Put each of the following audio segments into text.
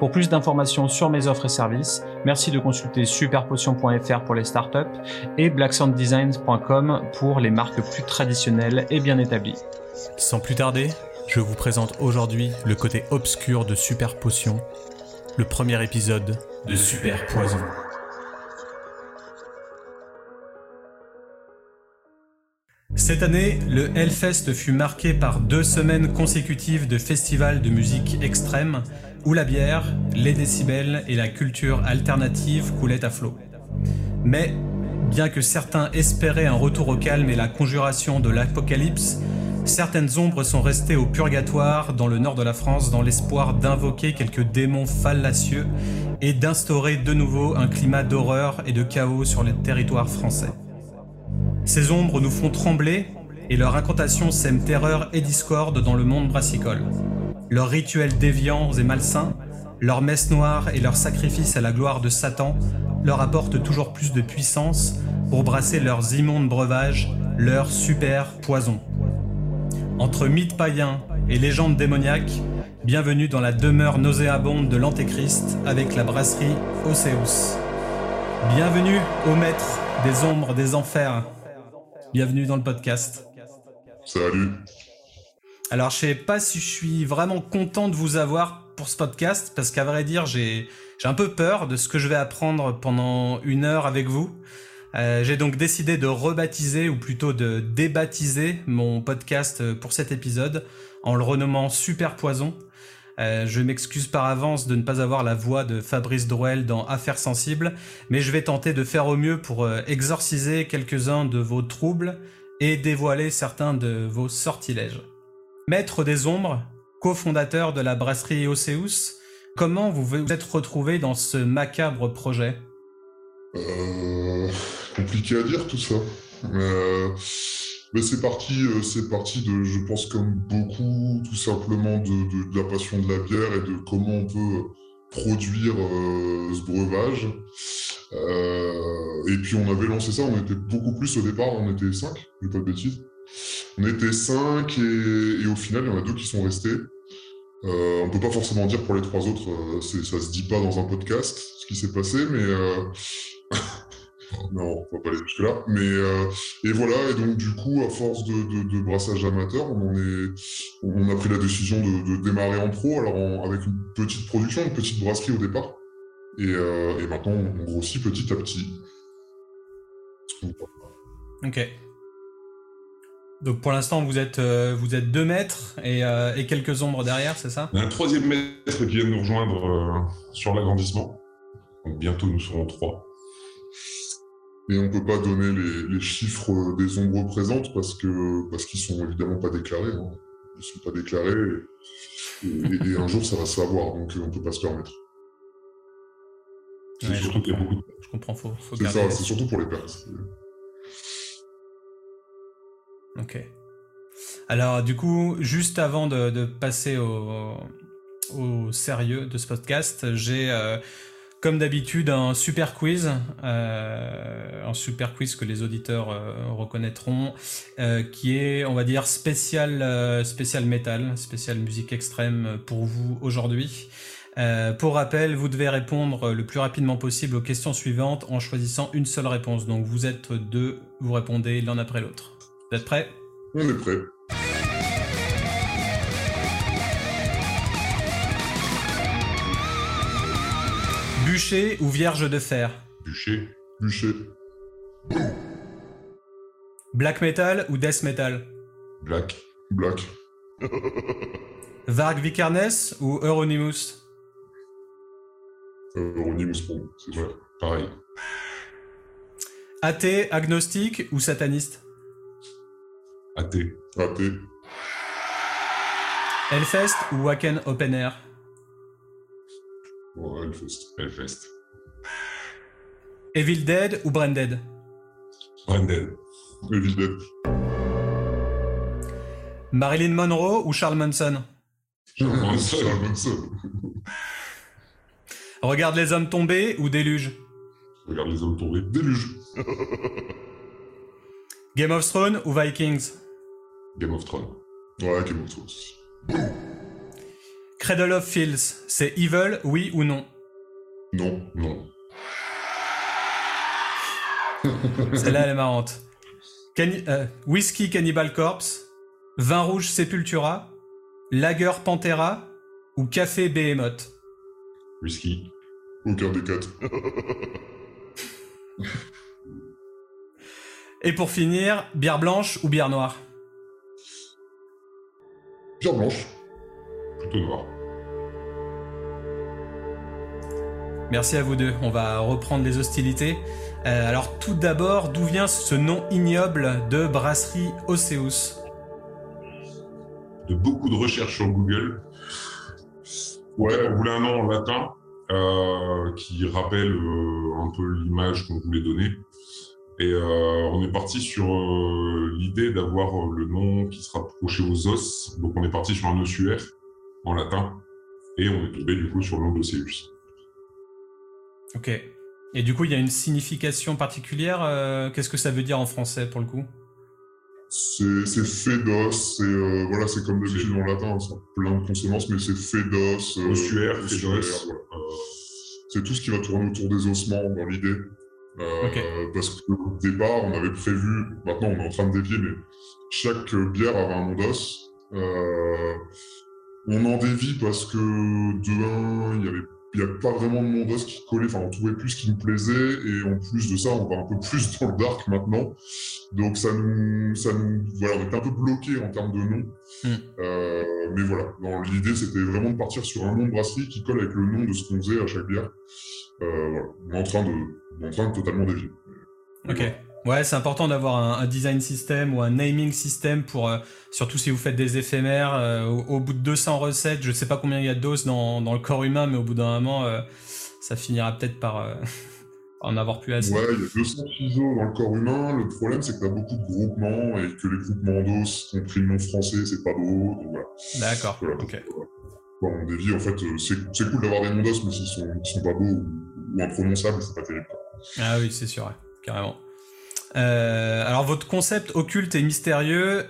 Pour plus d'informations sur mes offres et services, merci de consulter superpotion.fr pour les startups et blacksanddesigns.com pour les marques plus traditionnelles et bien établies. Sans plus tarder, je vous présente aujourd'hui le côté obscur de Super Potion, le premier épisode de Super Poison. Cette année, le Hellfest fut marqué par deux semaines consécutives de festivals de musique extrême où la bière, les décibels et la culture alternative coulaient à flot. Mais, bien que certains espéraient un retour au calme et la conjuration de l'apocalypse, certaines ombres sont restées au purgatoire dans le nord de la France dans l'espoir d'invoquer quelques démons fallacieux et d'instaurer de nouveau un climat d'horreur et de chaos sur les territoires français. Ces ombres nous font trembler et leur incantation sème terreur et discorde dans le monde brassicole leurs rituels déviants et malsains, leurs messes noires et leurs sacrifices à la gloire de Satan leur apportent toujours plus de puissance pour brasser leurs immondes breuvages, leurs super poisons. Entre mythes païens et légendes démoniaques, bienvenue dans la demeure nauséabonde de l'Antéchrist avec la brasserie Océus. Bienvenue au maître des ombres des enfers. Bienvenue dans le podcast. Salut. Alors, je sais pas si je suis vraiment content de vous avoir pour ce podcast, parce qu'à vrai dire, j'ai un peu peur de ce que je vais apprendre pendant une heure avec vous. Euh, j'ai donc décidé de rebaptiser, ou plutôt de débaptiser mon podcast pour cet épisode, en le renommant Super Poison. Euh, je m'excuse par avance de ne pas avoir la voix de Fabrice Drouel dans Affaires sensibles, mais je vais tenter de faire au mieux pour euh, exorciser quelques-uns de vos troubles et dévoiler certains de vos sortilèges. Maître des ombres, cofondateur de la brasserie Océus, comment vous vous êtes retrouvé dans ce macabre projet? Euh, Compliqué à dire tout ça. Euh, mais c'est parti, euh, c'est parti de, je pense comme beaucoup, tout simplement de, la passion de la bière et de comment on peut produire ce breuvage. et puis on avait lancé ça, on était beaucoup plus au départ, on était cinq, j'ai pas de bêtises. On était cinq et, au final, il y en a deux qui sont restés. Euh, on ne peut pas forcément dire pour les trois autres, euh, ça se dit pas dans un podcast ce qui s'est passé, mais euh... non, on va pas aller jusque là. Mais et voilà, et donc du coup, à force de, brassage amateur, on, a pris la décision de, démarrer en pro, alors avec une petite production, une petite brasserie au départ, et, et maintenant on grossit petit à petit. Ok. Donc pour l'instant, vous êtes, euh, vous êtes deux mètres euh, et, quelques ombres derrière, c'est ça? Il y a un troisième maître qui vient de nous rejoindre euh, sur l'agrandissement. Donc bientôt, nous serons trois. Et on ne peut pas donner les, chiffres des ombres présentes parce que parce qu'ils sont évidemment pas déclarés. Hein. Ils sont pas déclarés et, un jour ça va se savoir, donc on ne peut pas se permettre. je, comprends, C'est ça, c'est surtout pour les pertes. Ok. Alors, du coup, juste avant de, passer au, sérieux de ce podcast, j'ai, euh, comme d'habitude, un super quiz, euh, un super quiz que les auditeurs euh, reconnaîtront, qui est, on va dire, spécial, spécial métal, spécial musique extrême pour vous aujourd'hui. pour rappel, vous devez répondre le plus rapidement possible aux questions suivantes en choisissant une seule réponse. Donc vous êtes deux, vous répondez l'un après l'autre. Vous êtes prêts? On est prêts. Bûcher ou vierge de fer? Bûcher. Bûcher. Black metal ou death metal? Black. Black. Varg Vikernes ou Euronymous? Euronymous pour c'est vrai. Pareil. Athée, agnostique ou sataniste? Athée. Athée. Hellfest ou Wacken Open Air? Oh, Hellfest. Hellfest. Evil Dead ou Branded Branded. Evil Dead. Marilyn Monroe ou Charles Manson? Charles Manson. Regarde les hommes tombés ou Déluge? Regarde les hommes tombés. Déluge. Game of Thrones ou Vikings? Game of Thrones. Ouais, Game of Thrones. Cradle of Fields, c'est evil, oui ou non? Non, non. Celle-là, elle est marrante. Cani- euh, Whisky Cannibal Corpse, Vin rouge Sepultura, Lager Pantera ou Café Behemoth? Whisky. Aucun des quatre. Et pour finir, bière blanche ou bière noire Pierre blanche. Plutôt noir. Merci à vous deux. On va reprendre les hostilités. Euh, alors tout d'abord, d'où vient ce nom ignoble de brasserie Océus De beaucoup de recherches sur Google. Ouais, on voulait un nom en latin euh, qui rappelle euh, un peu l'image qu'on voulait donner. Et euh, on est parti sur euh, l'idée d'avoir euh, le nom qui se rapprochait aux os. Donc on est parti sur un ossuaire en latin. Et on est tombé du coup sur le nom d'Océus. Ok. Et du coup, il y a une signification particulière. euh, Qu'est-ce que ça veut dire en français pour le coup? C'est fédos, c'est euh, voilà, c'est comme d'habitude en latin, c'est plein de consonances, mais c'est fédos, euh, Ossuaire, ossuaire, fédos. voilà. Euh, c'est tout ce qui va tourner autour des ossements dans l'idée. Euh, Ok. Parce qu'au départ, on avait prévu, maintenant on est en train de dévier, mais chaque bière avait un nom d'os. Euh, on en dévie parce que de un, il y avait il n'y a pas vraiment de nom d'os qui collait, enfin on trouvait plus ce qui nous plaisait, et en plus de ça, on va un peu plus dans le dark maintenant. Donc ça nous, ça nous, voilà, on était un peu bloqué en termes de nom. Hmm. Euh, mais voilà, l'idée c'était vraiment de partir sur un nom de brasserie qui colle avec le nom de ce qu'on faisait à chaque bière. Euh, voilà, on est en train de, train de totalement dévier. Ok. Ouais, c'est important d'avoir un, un design system ou un naming system pour, euh, surtout si vous faites des éphémères. euh, au, au bout de 200 recettes, je sais pas combien il y a de doses dans, dans le corps humain, mais au bout d'un moment, euh, ça finira peut-être par en avoir plus assez. Ouais, il y a 200 ciseaux dans le corps humain. Le problème c'est que tu as beaucoup de groupements et que les groupements d'os ont pris le nom français, c'est pas beau. Donc voilà. D'accord. Voilà. Ok. Bon, on dévie, en fait, c'est cool d'avoir des noms d'os, mais s'ils sont, sont pas beaux ou, imprononçables, c'est pas terrible. Ah oui, c'est sûr, carrément. Euh, alors votre concept occulte et mystérieux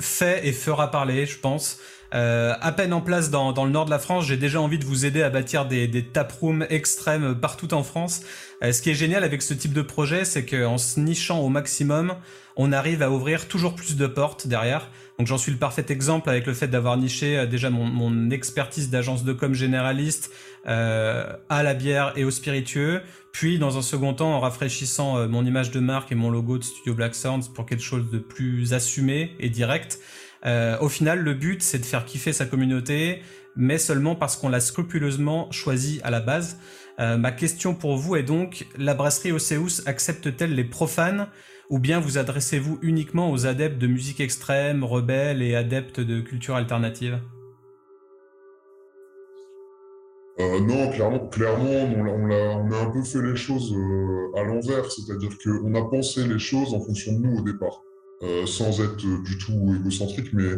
fait et fera parler, je pense. Euh, à peine en place dans, dans le nord de la France, j'ai déjà envie de vous aider à bâtir des, des taprooms extrêmes partout en France. Euh, ce qui est génial avec ce type de projet, c'est qu'en se nichant au maximum, on arrive à ouvrir toujours plus de portes derrière. Donc j'en suis le parfait exemple avec le fait d'avoir niché euh, déjà mon, mon expertise d'agence de com généraliste euh, à la bière et aux spiritueux, puis dans un second temps en rafraîchissant euh, mon image de marque et mon logo de Studio Black Sounds pour quelque chose de plus assumé et direct. Euh, au final, le but c'est de faire kiffer sa communauté, mais seulement parce qu'on l'a scrupuleusement choisi à la base. Euh, ma question pour vous est donc, la brasserie Océus accepte-t-elle les profanes ou bien vous adressez-vous uniquement aux adeptes de musique extrême, rebelles et adeptes de culture alternative? Euh, non, clairement, clairement on, a un peu fait les choses à l'envers, c'est-à-dire qu'on a pensé les choses en fonction de nous au départ, euh, sans être euh, du tout égocentrique, mais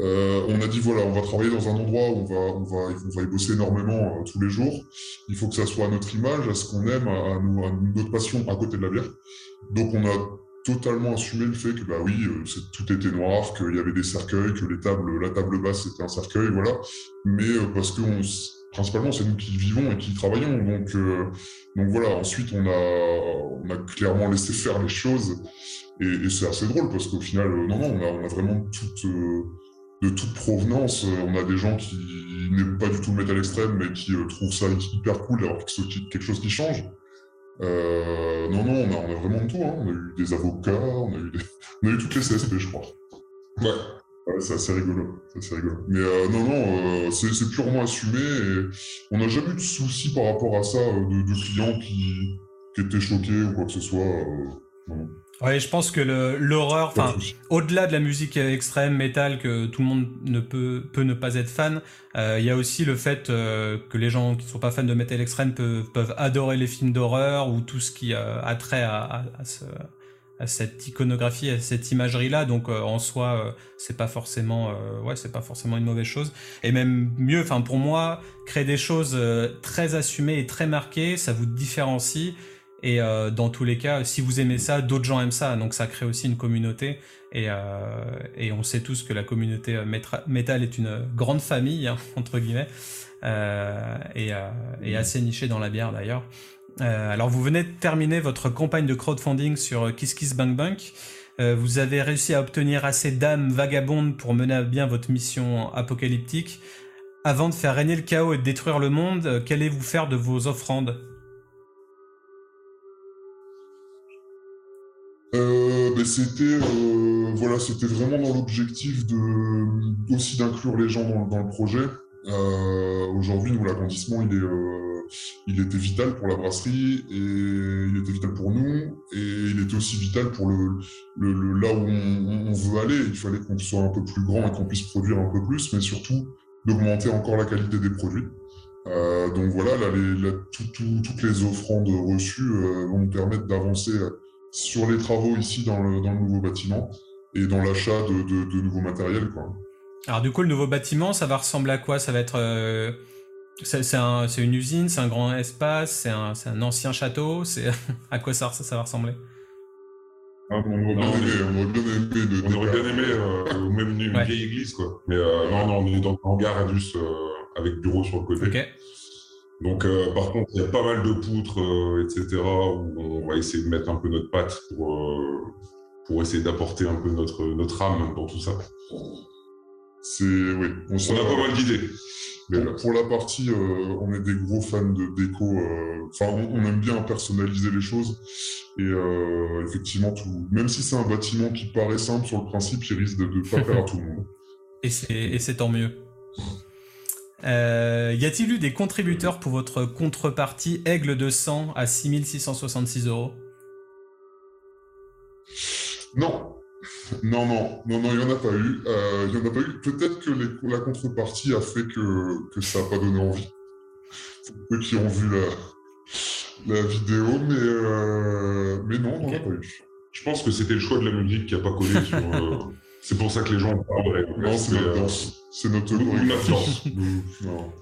euh, on a dit voilà, on va travailler dans un endroit où on va, on va, y bosser énormément tous les jours. Il faut que ça soit à notre image, à ce qu'on aime, à, nous- notre passion à côté de la bière. Donc on a totalement assumé le fait que bah oui, tout était noir, qu'il y avait des cercueils, que la table basse c'était un cercueil, voilà. Mais parce que principalement c'est nous qui vivons et qui travaillons, donc donc voilà. Ensuite on a clairement laissé faire les choses et, et c'est assez drôle parce qu'au final euh, non non on a on a vraiment toute euh, de toute provenance. Euh, On a des gens qui n'aiment pas du tout le métal extrême mais qui euh, trouvent ça hyper cool d'avoir quelque quelque chose qui change. Euh, non, non, on a, on a vraiment de tout. Hein. On a eu des avocats, on a eu, des- on a eu toutes les CSP, je crois. Ouais, ouais c'est assez rigolo. C'est assez rigolo. Mais euh, non, non, euh, c'est purement assumé et on n'a jamais eu de soucis par rapport à ça euh, de, de clients qui, qui étaient choqués ou quoi que ce soit. euh, non. Ouais, je pense que l'horreur, enfin, au-delà de la musique extrême, métal, que tout le monde ne peut, peut ne pas être fan, euh, il y a aussi le fait euh, que les gens qui ne sont pas fans de métal extrême peuvent, peuvent adorer les films d'horreur ou tout ce qui euh, a trait à, à, à, ce, à, cette iconographie, à cette imagerie-là. Donc en soi, c'est pas forcément, ouais, c'est pas forcément une mauvaise chose. Et même mieux, enfin pour moi, créer des choses très assumées et très marquées, ça vous différencie et euh, dans tous les cas, si vous aimez ça, d'autres gens aiment ça. Donc ça crée aussi une communauté. Et, euh, et on sait tous que la communauté euh, métal est une grande famille, hein, entre guillemets, euh, et, et, assez nichée dans la bière d'ailleurs. Alors vous venez de terminer votre campagne de crowdfunding sur Kiss Kiss Bank Bank. vous avez réussi à obtenir assez d'âmes vagabondes pour mener à bien votre mission apocalyptique. Avant de faire régner le chaos et de détruire le monde, qu'allez-vous faire de vos offrandes? Ben, c'était euh, voilà, c'était vraiment dans l'objectif de aussi d'inclure les gens dans, le projet. Euh, Aujourd'hui, nous l'agrandissement, il est euh, il était vital pour la brasserie et il était vital pour nous et il était aussi vital pour le, là où on, veut aller. Il fallait qu'on soit un peu plus grand et qu'on puisse produire un peu plus, mais surtout d'augmenter encore la qualité des produits. Donc voilà, toutes les offrandes reçues vont nous permettre d'avancer sur les travaux ici dans le, dans le nouveau bâtiment et dans l'achat de, de, de, nouveaux matériels. Quoi. Alors du coup, le nouveau bâtiment, ça va ressembler à quoi? Ça va être... Euh... C'est un, une usine, c'est un grand espace, c'est un, un, ancien château, c'est à quoi ça, ça va ressembler? Ah, on, aurait bien aimé, on aurait bien aimé, de, on aurait bien aimé euh, même une, ouais. vieille église quoi. Mais euh, non, non, on est dans un hangar Indus euh, avec bureau sur le côté. Okay. Donc, euh, par contre, il y a pas mal de poutres, euh, etc., où on va essayer de mettre un peu notre patte pour, euh, pour essayer d'apporter un peu notre, notre âme dans tout ça. C'est, oui. On, a pas mal d'idées. Pour, pour, la partie, on est des gros fans de déco. Enfin, on, aime bien personnaliser les choses. Et effectivement, tout, même si c'est un bâtiment qui paraît simple sur le principe, il risque de ne pas plaire à tout le monde. Et c'est tant mieux. Euh, y a-t-il eu des contributeurs pour votre contrepartie Aigle de sang à 6666 euros? Non. Non, non, non, non, il n'y en a pas eu. Euh, il y en a pas eu. Peut-être que les, la contrepartie a fait que, que ça n'a pas donné envie. Ceux qui ont vu la, la vidéo, mais, euh, mais non, okay. on n'a pas eu. Je pense que c'était le choix de la musique qui n'a pas collé sur. Euh, c'est pour ça que les gens parlent. Non, c'est notre danse. C'est notre chorégraphie.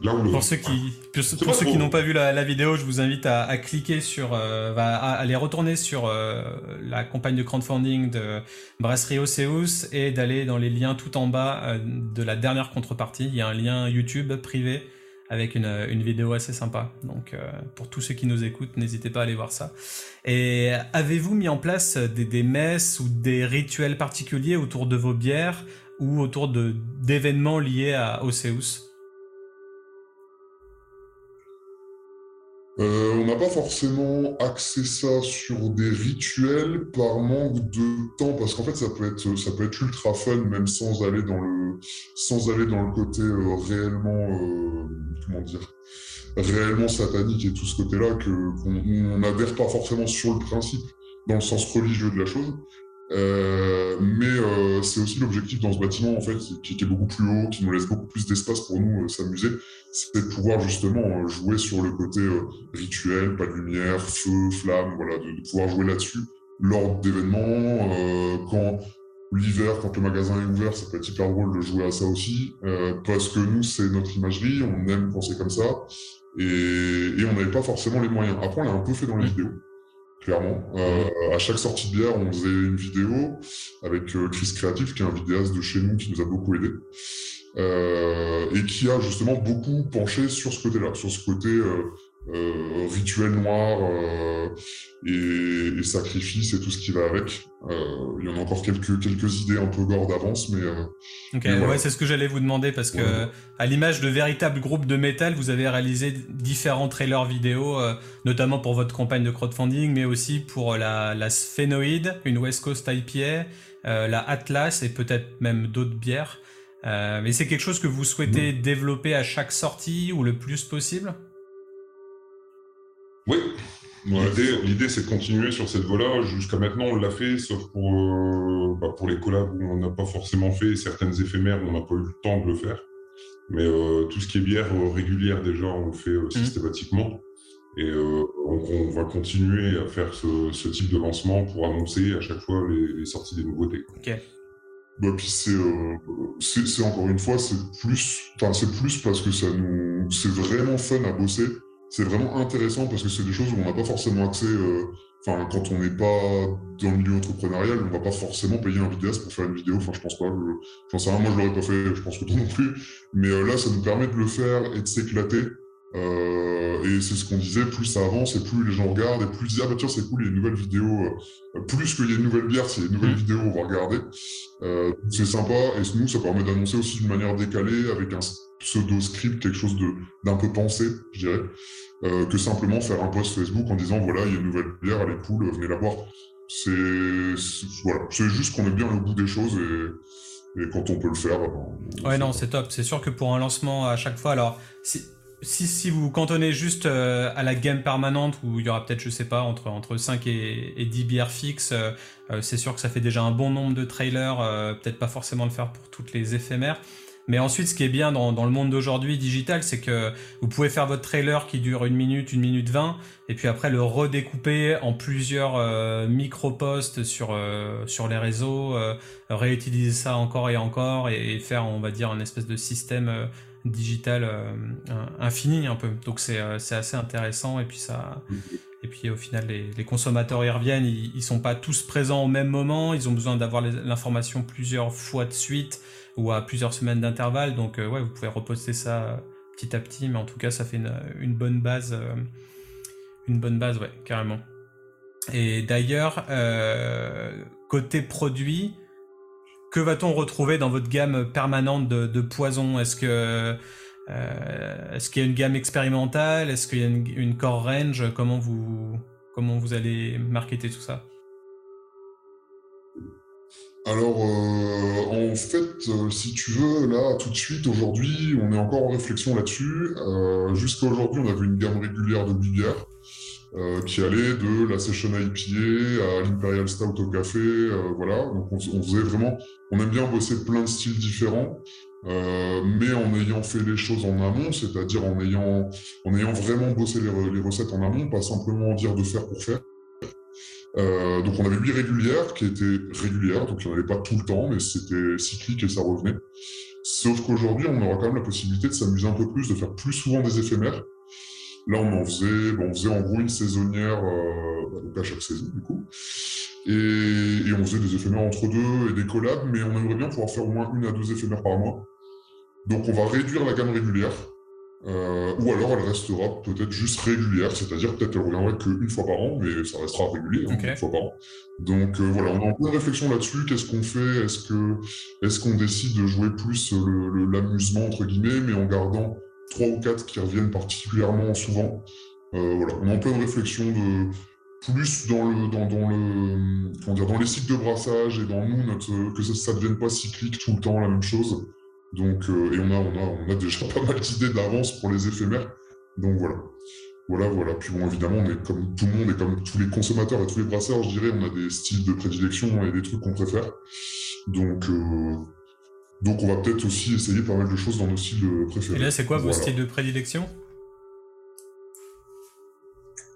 Là où pour ceux qui, pour, pour ceux qui n'ont pas vu la, la, vidéo, je vous invite à, à cliquer sur, euh, à, à, aller retourner sur euh, la campagne de crowdfunding de Brasserie Oceus et d'aller dans les liens tout en bas euh, de la dernière contrepartie. Il y a un lien YouTube privé avec une, une vidéo assez sympa. Donc euh, pour tous ceux qui nous écoutent, n'hésitez pas à aller voir ça. Et avez-vous mis en place des, des messes ou des rituels particuliers autour de vos bières ou autour d'événements liés à Oceus euh, on n'a pas forcément axé ça sur des rituels par manque de temps parce qu'en fait ça peut être ça peut être ultra fun même sans aller dans le sans aller dans le côté euh, réellement euh, comment dire réellement satanique et tout ce côté là que qu'on n'adhère pas forcément sur le principe dans le sens religieux de la chose. Mais c'est aussi l'objectif dans ce bâtiment en fait qui, qui, est beaucoup plus haut, qui nous laisse beaucoup plus d'espace pour nous s'amuser, c'est de pouvoir justement euh, jouer sur le côté euh, rituel, pas de lumière, feu, flamme, voilà, de, pouvoir jouer là-dessus lors d'événements, quand l'hiver, quand le magasin est ouvert, ça peut être hyper drôle de jouer à ça aussi, parce que nous c'est notre imagerie, on aime penser comme ça, et, et on n'avait pas forcément les moyens. Après on l'a un peu fait dans les vidéos clairement. Euh, à chaque sortie de bière, on faisait une vidéo avec euh, Chris Creative, qui est un vidéaste de chez nous qui nous a beaucoup aidé. Euh, et qui a justement beaucoup penché sur ce côté-là, sur ce côté euh, euh, rituel noir euh, et, et, sacrifice et tout ce qui va avec. Euh, il y en a encore quelques, quelques idées un peu gore d'avance, mais. Euh, ok, mais voilà. ouais, c'est ce que j'allais vous demander parce que, ouais. à l'image de véritables groupes de métal, vous avez réalisé différents trailers vidéo, euh, notamment pour votre campagne de crowdfunding, mais aussi pour la, la Sphénoïde, une West Coast IPA, la Atlas et peut-être même d'autres bières. Mais c'est quelque chose que vous souhaitez mmh. développer à chaque sortie ou le plus possible? Oui, L'idée, c'est de continuer sur cette voie-là. Jusqu'à maintenant, on l'a fait, sauf pour, euh, bah, pour les collabs où on n'a pas forcément fait, certaines éphémères où on n'a pas eu le temps de le faire. Mais euh, tout ce qui est bière euh, régulière, déjà, on le fait mmh. systématiquement. Et on, va continuer à faire ce, type de lancement pour annoncer à chaque fois les, sorties des nouveautés. Ok. Bah, puis c'est, encore une fois, c'est plus, c'est plus parce que ça nous, c'est vraiment fun à bosser c'est vraiment intéressant parce que c'est des choses où on n'a pas forcément accès. Euh, enfin, quand on n'est pas dans le milieu entrepreneurial, on va pas forcément payer un vidéaste pour faire une vidéo. Enfin, je pense pas. J'en sais rien, moi je l'aurais pas fait, je pense que toi non plus. Mais euh, là, ça nous permet de le faire et de s'éclater. Euh, et c'est ce qu'on disait, plus ça avance et plus les gens regardent et plus ils disent ah bah tiens c'est cool, il y a une nouvelle vidéo, plus qu'il y a une nouvelle bière, s'il y a une nouvelle mmh. vidéo, on va regarder. c'est sympa et nous ça permet d'annoncer aussi d'une manière décalée avec un pseudo-script, quelque chose d'un peu pensé, je dirais, euh, que simplement faire un post Facebook en disant voilà, il y a une nouvelle bière, elle est cool, venez la boire. C'est voilà, c'est juste qu'on est bien le bout des choses et, et quand on peut le faire. Ben, ouais, non, c'est top. C'est sûr que pour un lancement à chaque fois, alors si, si, vous cantonnez juste euh, à la gamme permanente où il y aura peut-être, je sais pas, entre, entre 5 et, et 10 bières fixes, euh, c'est sûr que ça fait déjà un bon nombre de trailers, peut-être pas forcément le faire pour toutes les éphémères. Mais ensuite, ce qui est bien dans, le monde d'aujourd'hui digital, c'est que vous pouvez faire votre trailer qui dure une minute, une minute vingt, et puis après le redécouper en plusieurs euh, micro-posts sur, euh, sur les réseaux, euh, réutiliser ça encore et encore, et, faire, on va dire, un espèce de système digital infini un peu. Donc c'est assez intéressant, et puis ça... Et puis au final, les, consommateurs y reviennent, ils, ils sont pas tous présents au même moment, ils ont besoin d'avoir l'information plusieurs fois de suite ou à plusieurs semaines d'intervalle. Donc euh, ouais, vous pouvez reposter ça euh, petit à petit, mais en tout cas, ça fait une, bonne base. Euh, une bonne base, ouais, carrément. Et d'ailleurs, côté produit, que va-t-on retrouver dans votre gamme permanente de, de poisons Est-ce que est-ce qu'il y a une gamme expérimentale? Est-ce qu'il y a une, core range? Comment vous comment vous allez marketer tout ça? Alors, euh, en fait, euh, si tu veux, là, tout de suite, aujourd'hui, on est encore en réflexion là-dessus. Euh, Jusqu'à aujourd'hui, on avait une gamme régulière de bières euh, qui allait de la Session IPA à l'Imperial Stout au café, voilà. Donc, on, faisait vraiment, on aime bien bosser plein de styles différents, mais en ayant fait les choses en amont, c'est-à-dire en ayant, en ayant vraiment bossé les, les recettes en amont, pas simplement dire de faire pour faire. Euh, donc on avait huit régulières qui étaient régulières, donc il n'y en avait pas tout le temps, mais c'était cyclique et ça revenait. Sauf qu'aujourd'hui, on aura quand même la possibilité de s'amuser un peu plus, de faire plus souvent des éphémères. Là, on en faisait, bon, on faisait en gros une saisonnière, euh, bah, donc à chaque saison du coup. Et, et, on faisait des éphémères entre deux et des collabs, mais on aimerait bien pouvoir faire au moins une à deux éphémères par mois. Donc on va réduire la gamme régulière euh, ou alors elle restera peut-être juste régulière, c'est-à-dire peut-être elle reviendra qu'une fois par an, mais ça restera régulier, hein, une fois par an. Donc euh, voilà, on est en pleine réflexion là-dessus. Qu'est-ce qu'on fait? Est-ce que est-ce qu'on décide de jouer plus l'amusement entre guillemets, mais en gardant trois ou quatre qui reviennent particulièrement souvent euh, Voilà, on est en pleine réflexion de plus dans le dans, dans le comment dire dans les cycles de brassage et dans nous notre que ça ne devienne pas cyclique tout le temps la même chose. Donc, euh, et on a, on, a, on a déjà pas mal d'idées d'avance pour les éphémères. Donc voilà. Voilà, voilà. Puis bon, évidemment, on est comme tout le monde et comme tous les consommateurs et tous les brasseurs, je dirais, on a des styles de prédilection et des trucs qu'on préfère. Donc, euh, donc on va peut-être aussi essayer pas mal de choses dans nos styles préférés. Et là, c'est quoi vos styles de prédilection?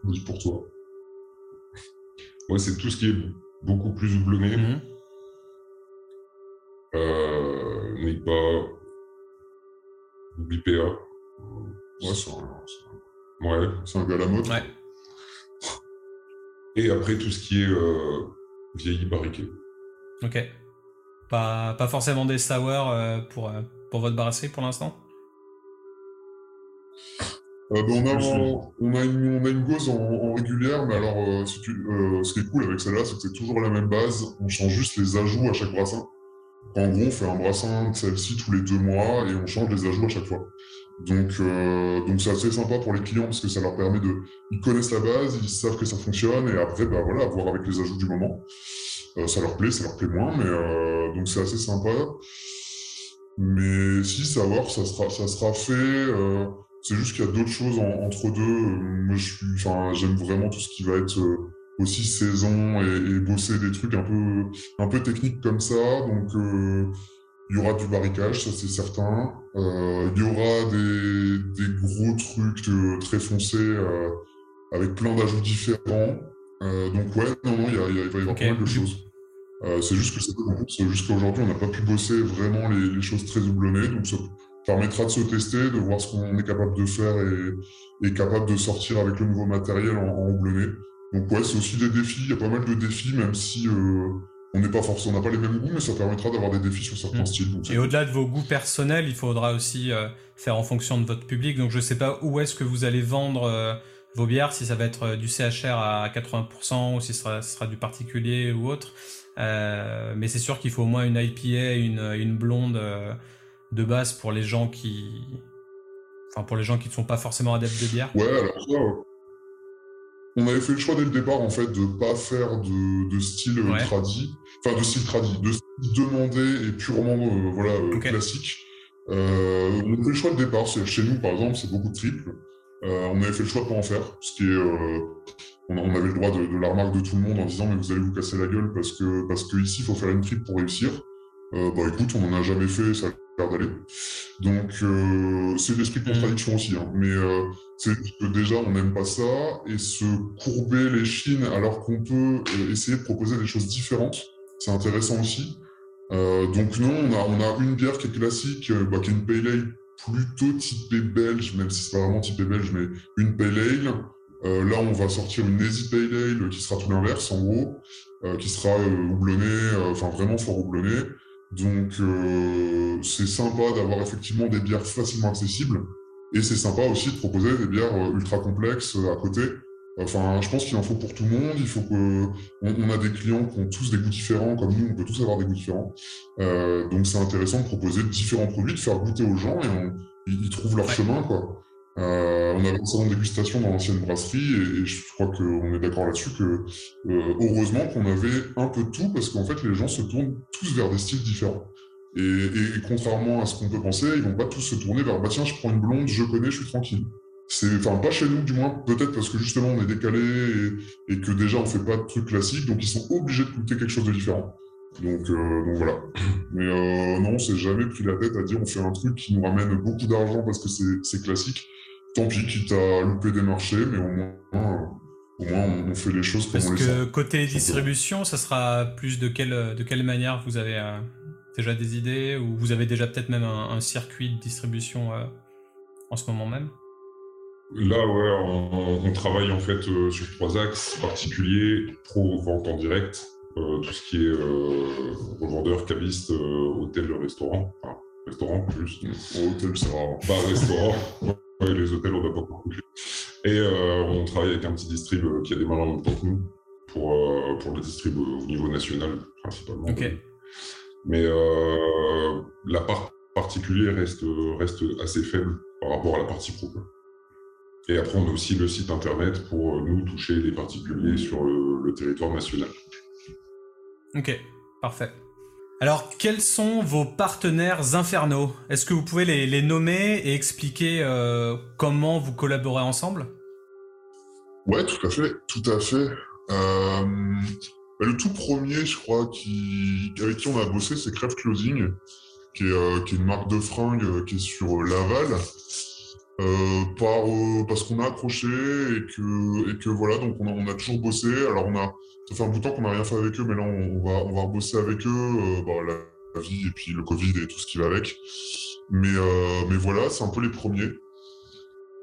Dis pour toi. Ouais, c'est tout ce qui est beaucoup plus houblonné. Euh, n'est pas BPA. Ouais, c'est un, ouais. c'est un gars à la mode. Ouais. Et après, tout ce qui est euh, vieilli barriqué. Ok. Pas, pas forcément des sour euh, pour, euh, pour votre brasserie pour l'instant? Euh, ben, on, a, on, a une, on a une gauze en, régulière, mais alors si tu, ce qui est cool avec celle-là, c'est que c'est toujours la même base. On change juste les ajouts à chaque brassin. En gros, on fait un brassin de celle-ci tous les deux mois et on change les ajouts à chaque fois. Donc, euh, donc c'est assez sympa pour les clients parce que ça leur permet de, ils connaissent la base, ils savent que ça fonctionne et après, bah voilà, voir avec les ajouts du moment. Euh, ça leur plaît, ça leur plaît moins, mais euh, donc c'est assez sympa. Mais si savoir, ça sera, ça sera fait. C'est juste qu'il y a d'autres choses entre deux. Moi, je suis, enfin, j'aime vraiment tout ce qui va être aussi saison et, et, bosser des trucs un peu, un peu techniques comme ça. Donc, il y aura du barricage, ça c'est certain. Euh, il y aura des, des gros trucs euh, très foncés euh, avec plein d'ajouts différents. Euh, donc ouais, non, non, il, va y avoir pas mal de choses. Euh, c'est juste que c'est jusqu'à aujourd'hui, on n'a pas pu bosser vraiment les, les, choses très doublonnées. Donc ça permettra de se tester, de voir ce qu'on est capable de faire et, et, capable de sortir avec le nouveau matériel en, en houblonné. Donc ouais, c'est aussi des défis. Il y a pas mal de défis, même si euh, on n'est pas forcément, on n'a pas les mêmes goûts, mais ça permettra d'avoir des défis sur certains mmh. styles. et au-delà de vos goûts personnels, il faudra aussi euh, faire en fonction de votre public. Donc je ne sais pas où est-ce que vous allez vendre euh, vos bières, si ça va être euh, du CHR à 80% ou si ce sera, ce sera du particulier ou autre. Euh, mais c'est sûr qu'il faut au moins une IPA, une, une blonde de base pour les gens qui, enfin pour les gens qui ne sont pas forcément adeptes de bière. Ouais, alors ça, on avait fait le choix dès le départ en fait de pas faire de, de style ouais. tradi, enfin de style tradi, de style demandé et purement euh, voilà euh, okay. classique. Euh, on a fait le choix de départ. Chez nous par exemple, c'est beaucoup de triples. Euh, on avait fait le choix de pas en faire, ce qui est, euh, on, on, avait le droit de, de, la remarque de tout le monde en disant mais vous allez vous casser la gueule parce que parce que ici il faut faire une triple pour réussir. Euh, bah écoute, on en a jamais fait, ça a l'air d'aller. Donc euh, c'est l'esprit de contradiction aussi, hein. mais euh, c'est que déjà on n'aime pas ça et se courber les chines alors qu'on peut euh, essayer de proposer des choses différentes, c'est intéressant aussi. Donc non, on a, on a une bière qui est classique, bah, qui est une pale ale plutôt typée belge, même si c'est pas vraiment typée belge, mais une pale ale. Là, on va sortir une Easy Pale Ale qui sera tout l'inverse en gros, qui sera houblonnée, enfin vraiment fort houblonnée. Donc euh, c'est sympa d'avoir effectivement des bières facilement accessibles et c'est sympa aussi de proposer des bières euh, ultra complexes euh, à côté. Enfin, je pense qu'il en faut pour tout le monde. Il faut que on, on, a des clients qui ont tous des goûts différents, comme nous, on peut tous avoir des goûts différents. Euh, donc c'est intéressant de proposer différents produits, de faire goûter aux gens et on, ils, trouvent leur chemin, quoi. Euh, on avait un salon de dégustation dans l'ancienne brasserie et, je crois qu'on est d'accord là-dessus que euh, heureusement qu'on avait un peu de tout parce qu'en fait les gens se tournent tous vers des styles différents. Et, contrairement à ce qu'on peut penser, ils vont pas tous se tourner vers bah tiens je prends une blonde, je connais, je suis tranquille. C'est enfin pas chez nous du moins, peut-être parce que justement on est décalé et, que déjà on fait pas de trucs classiques, donc ils sont obligés de goûter quelque chose de différent. Donc, euh, donc voilà. Mais non, on s'est jamais pris la tête à dire on fait un truc qui nous ramène beaucoup d'argent parce que c'est classique tant pis, quitte à louper des marchés, mais au moins, au moins on, fait les choses comme Parce on les que côté distribution, ça sera plus de quelle, de quelle manière vous avez euh, déjà des idées ou vous avez déjà peut-être même un, un, circuit de distribution euh, en ce moment même? Là, ouais, on, on, travaille en fait euh, sur trois axes particuliers pro vente en direct, euh, tout ce qui est euh, revendeur, caviste, hôtel, restaurant, enfin, restaurant plus. hôtel, c'est rare. Pas restaurant. Ouais, les hôtels, on n'a pas beaucoup Et euh, on travaille avec un petit distrib euh, qui a démarré en même temps que nous pour, euh, pour le distrib au niveau national, principalement. Okay. Mais la part particulière reste, reste assez faible par rapport à la partie pro. Et après, on a aussi le site internet pour nous toucher les particuliers sur le, le territoire national. Ok, parfait. Alors, quels sont vos partenaires infernaux? Est-ce que vous pouvez les, nommer et expliquer euh, comment vous collaborez ensemble? Ouais, tout à fait, tout à fait. Euh, le tout premier, je crois, qui, avec qui on a bossé, c'est Crève Closing, qui est, euh, qui est, une marque de fringues qui est sur Laval. Par, parce qu'on a accroché et que, et que voilà, donc on a, on a toujours bossé. Alors on a, ça fait un bout de temps qu'on n'a rien fait avec eux, mais là on, va, on va rebosser avec eux. Euh, bah, la, vie et puis le Covid et tout ce qui va avec. Mais, euh, mais voilà, c'est un peu les premiers.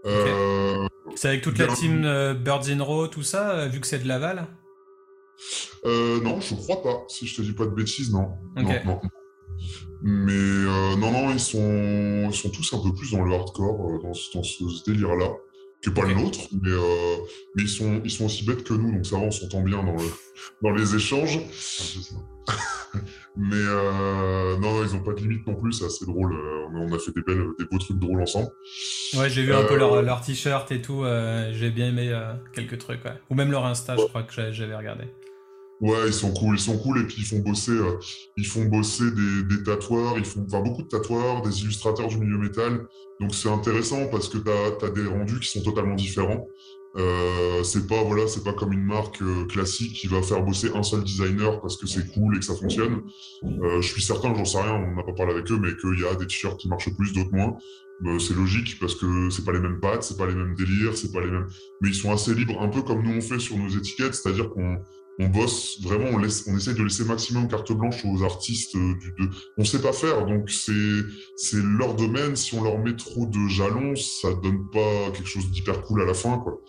Okay. c'est avec toute la team Birds in Row, tout ça, vu que c'est de Laval Non, je crois pas. Si je te dis pas de bêtises, non. Okay. non, non. Mais euh, non, non, ils sont, ils sont tous un peu plus dans le hardcore, euh, dans, dans, ce délire-là, qui n'est pas le nôtre, mais, euh, mais ils, sont, ils sont aussi bêtes que nous, donc ça va, on s'entend bien dans, le, dans les échanges. mais euh, non, ils n'ont pas de limite non plus, c'est assez drôle. Euh, on a fait des, belles, des beaux trucs drôles ensemble. Ouais, j'ai vu un peu leur, leur t-shirt et tout, j'ai bien aimé quelques trucs, ouais. ou même leur Insta, je crois que j'avais regardé. Ouais, ils sont cool, ils sont cool et puis ils font bosser, euh, ils font bosser des, tatoueurs, ils font enfin beaucoup de tatoueurs, des illustrateurs du milieu métal. Donc c'est intéressant parce que tu as, des rendus qui sont totalement différents. Euh, c'est pas voilà, c'est pas comme une marque euh, classique qui va faire bosser un seul designer parce que c'est cool et que ça fonctionne. je suis certain, j'en sais rien, on n'a pas parlé avec eux, mais qu'il y a des t-shirts qui marchent plus, d'autres moins. c'est logique parce que c'est pas les mêmes pattes, c'est pas les mêmes délires, c'est pas les mêmes. Mais ils sont assez libres, un peu comme nous on fait sur nos étiquettes, c'est-à-dire qu'on on bosse vraiment, on, laisse, on essaie de laisser maximum carte blanche aux artistes. Euh, du, de, on sait pas faire, donc c'est leur domaine. Si on leur met trop de jalons, ça donne pas quelque chose d'hyper cool à la fin, quoi.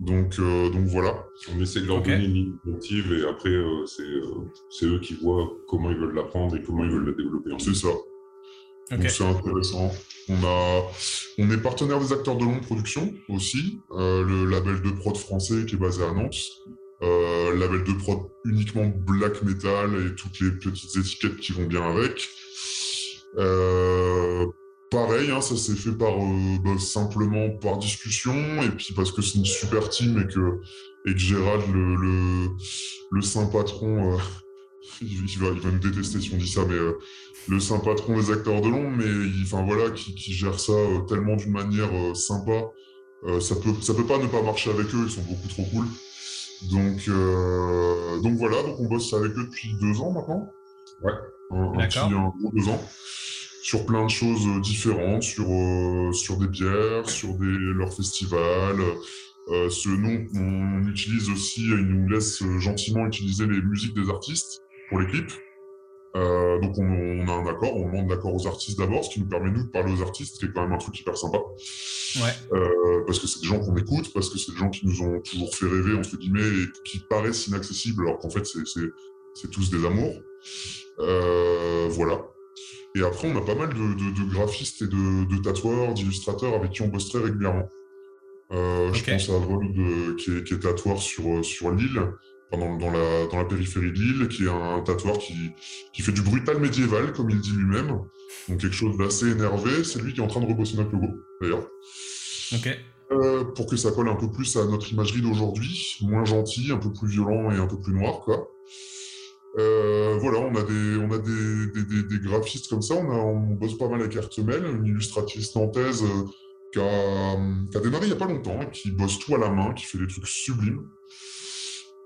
Donc, euh, donc voilà. On essaie de leur donner une initiative et après euh, c'est eux qui voient comment ils veulent l'apprendre et comment ils veulent la développer. C'est ça. Donc c'est intéressant. On, a, on est partenaire des acteurs de longue production aussi, le label de prod français qui est basé à Nantes. Euh, label de prod uniquement black metal et toutes les petites étiquettes qui vont bien avec. Euh, pareil, hein, ça s'est fait par euh, bah, simplement par discussion et puis parce que c'est une super team et que, et Gérald, le, saint patron, il, va, il, nous détester si on dit ça, mais le saint patron des acteurs de l'ombre, mais enfin voilà, qui, qui, gère ça tellement d'une manière sympa. ça peut, ça peut pas ne pas marcher avec eux, ils sont beaucoup trop cool. Donc, euh, donc voilà, donc on bosse avec eux depuis deux ans maintenant. Ouais. Un, petit, un gros deux ans. Sur plein de choses différentes, sur, euh, sur des bières, sur des, leurs festivals. Euh, ce nom, on utilise aussi, ils nous laissent gentiment utiliser les musiques des artistes pour les clips. Euh, donc on, a un accord, on demande l'accord aux artistes d'abord, ce qui nous permet nous de parler aux artistes, qui est quand même un truc hyper sympa. Ouais. Euh, parce que c'est des gens qu'on écoute, parce que c'est des gens qui nous ont toujours fait rêver entre guillemets et qui paraissent inaccessibles alors qu'en fait c'est tous des amours. Euh, voilà. Et après on a pas mal de, de, de graphistes et de, de tatoueurs, d'illustrateurs avec qui on bosse très régulièrement. Euh, Je pense à Vold qui est, qui est tatoueur sur sur l'île dans, la, dans la périphérie de l'île, qui est un tatoueur qui, qui fait du brutal médiéval, comme il dit lui-même. Donc quelque chose d'assez énervé. C'est lui qui est en train de rebosser notre logo, d'ailleurs. Ok. Euh, pour que ça colle un peu plus à notre imagerie d'aujourd'hui, moins gentil, un peu plus violent et un peu plus noir, quoi. Euh, voilà, on a des, on a des, des, des, graphistes comme ça. On, a, on bosse pas mal avec Artemel, une illustratrice nantaise euh, qui, a, qui, a, démarré il n'y a pas longtemps, qui bosse tout à la main, qui fait des trucs sublimes.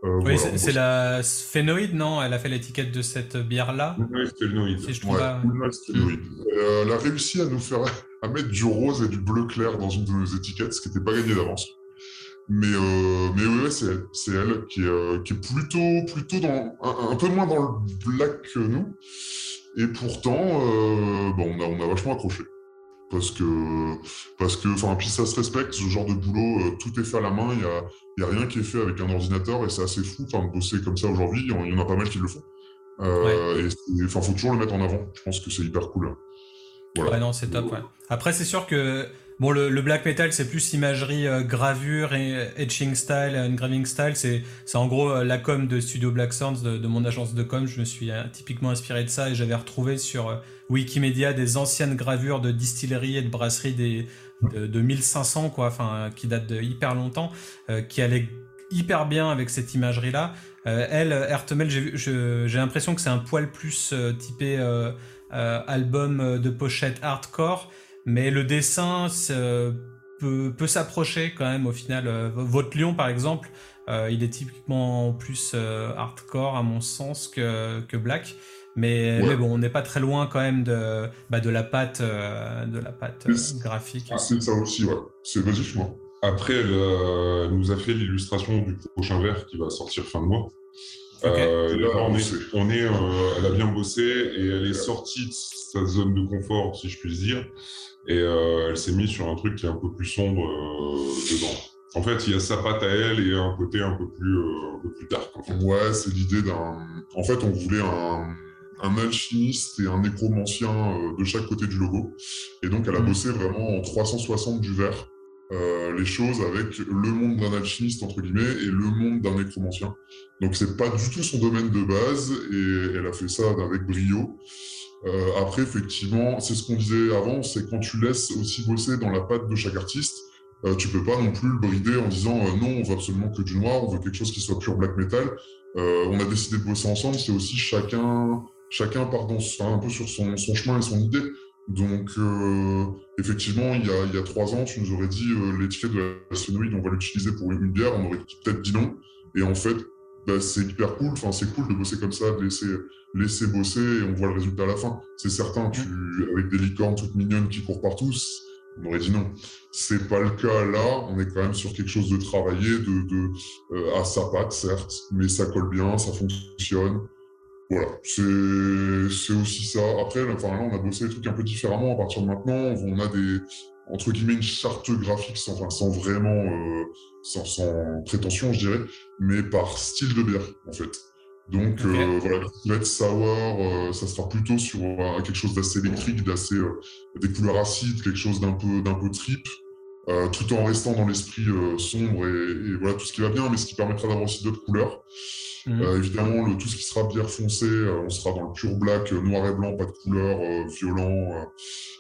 Euh, oui, c'est la sphénoïde, non? Elle a fait l'étiquette de cette bière-là. Oui, sphénoïde. Si je trouve euh, elle a réussi à nous faire à mettre du rose et du bleu clair dans une de nos étiquettes, ce qui n'était pas gagné d'avance. Mais, euh, mais ouais, c'est elle, c'est elle qui, est, qui est plutôt, plutôt dans, un, peu moins dans le black que nous. Et pourtant, bon, on, a, on a vachement accroché parce que parce que enfin puis ça se respecte ce genre de boulot euh, tout est fait à la main il y a, y a rien qui est fait avec un ordinateur et c'est assez fou enfin de bosser comme ça aujourd'hui il y en a pas mal qui le font euh, et enfin faut toujours le mettre en avant je pense que c'est hyper cool voilà. ouais non c'est top ouais. après c'est sûr que Bon, le, black metal, c'est plus imagerie euh, gravure et etching style, engraving style. C'est, en gros euh, la com de Studio Black Sounds de, mon agence de com. Je me suis euh, typiquement inspiré de ça et j'avais retrouvé sur Wikimedia des anciennes gravures de distillerie et de brasserie des, de, 1500, quoi, enfin, qui datent de hyper longtemps, qui allaient hyper bien avec cette imagerie-là. elle, Ertemel, j'ai, j'ai l'impression que c'est un poil plus typé album de pochette hardcore. Mais le dessin peut, peut s'approcher quand même au final. Euh, votre lion, par exemple, euh, il est typiquement plus euh, hardcore à mon sens que, que Black. Mais, mais, bon, on n'est pas très loin quand même de, bah, de la patte, de la patte graphique. C'est ça aussi, ouais. C'est logiquement. Après, elle, nous a fait l'illustration du prochain verre qui va sortir fin de mois. on est, on est elle a bien bossé et elle est sortie de sa zone de confort, si je puis dire. Et euh, elle s'est mise sur un truc qui est un peu plus sombre euh, dedans. En fait, il y a sa patte à elle et un côté un peu plus, euh, un peu plus dark. En fait. Ouais, c'est l'idée d'un. En fait, on voulait un, un alchimiste et un nécromancien de chaque côté du logo. Et donc, elle a mm. bossé vraiment en 360 du verre. Euh, les choses avec le monde d'un alchimiste entre guillemets et le monde d'un nécromancien. Donc c'est pas du tout son domaine de base et elle a fait ça avec brio. Euh, après, effectivement, c'est ce qu'on disait avant, c'est quand tu laisses aussi bosser dans la patte de chaque artiste, euh, tu peux pas non plus le brider en disant euh, non, on veut absolument que du noir, on veut quelque chose qui soit pur black metal. on a décidé de bosser ensemble, c'est aussi chacun, chacun part un peu sur son, chemin et son idée. Donc, effectivement, il y, a, trois ans, tu nous aurais dit l'étiquette de la phénoïde, on va l'utiliser pour une bière, on aurait peut-être dit non. Et en fait, bah, c'est hyper cool. Enfin, c'est cool de bosser comme ça, de laisser, laisser bosser et on voit le résultat à la fin. C'est certain, tu, avec des licornes toutes mignonnes qui courent partout, on aurait dit non. C'est pas le cas là. On est quand même sur quelque chose de travaillé, de, de euh, à sa patte, certes, mais ça colle bien, ça fonctionne. Voilà, c'est aussi ça. Après, enfin, là, on a bossé des trucs un peu différemment à partir de maintenant. On a des, entre guillemets, une charte graphique sans, enfin, sans vraiment, euh, sans, sans, prétention, je dirais, mais par style de bière, en fait. Donc, euh, voilà, être sour, euh, ça sera plutôt sur euh, quelque chose d'assez électrique, d'assez, euh, des couleurs acides, quelque chose d'un peu, d'un peu trip, tout en restant dans l'esprit sombre et, et, voilà, tout ce qui va bien, mais ce qui permettra d'avoir aussi d'autres couleurs. Mmh. évidemment, le, tout ce qui sera bière foncée, on sera dans le pure black, noir et blanc, pas de couleur, violent,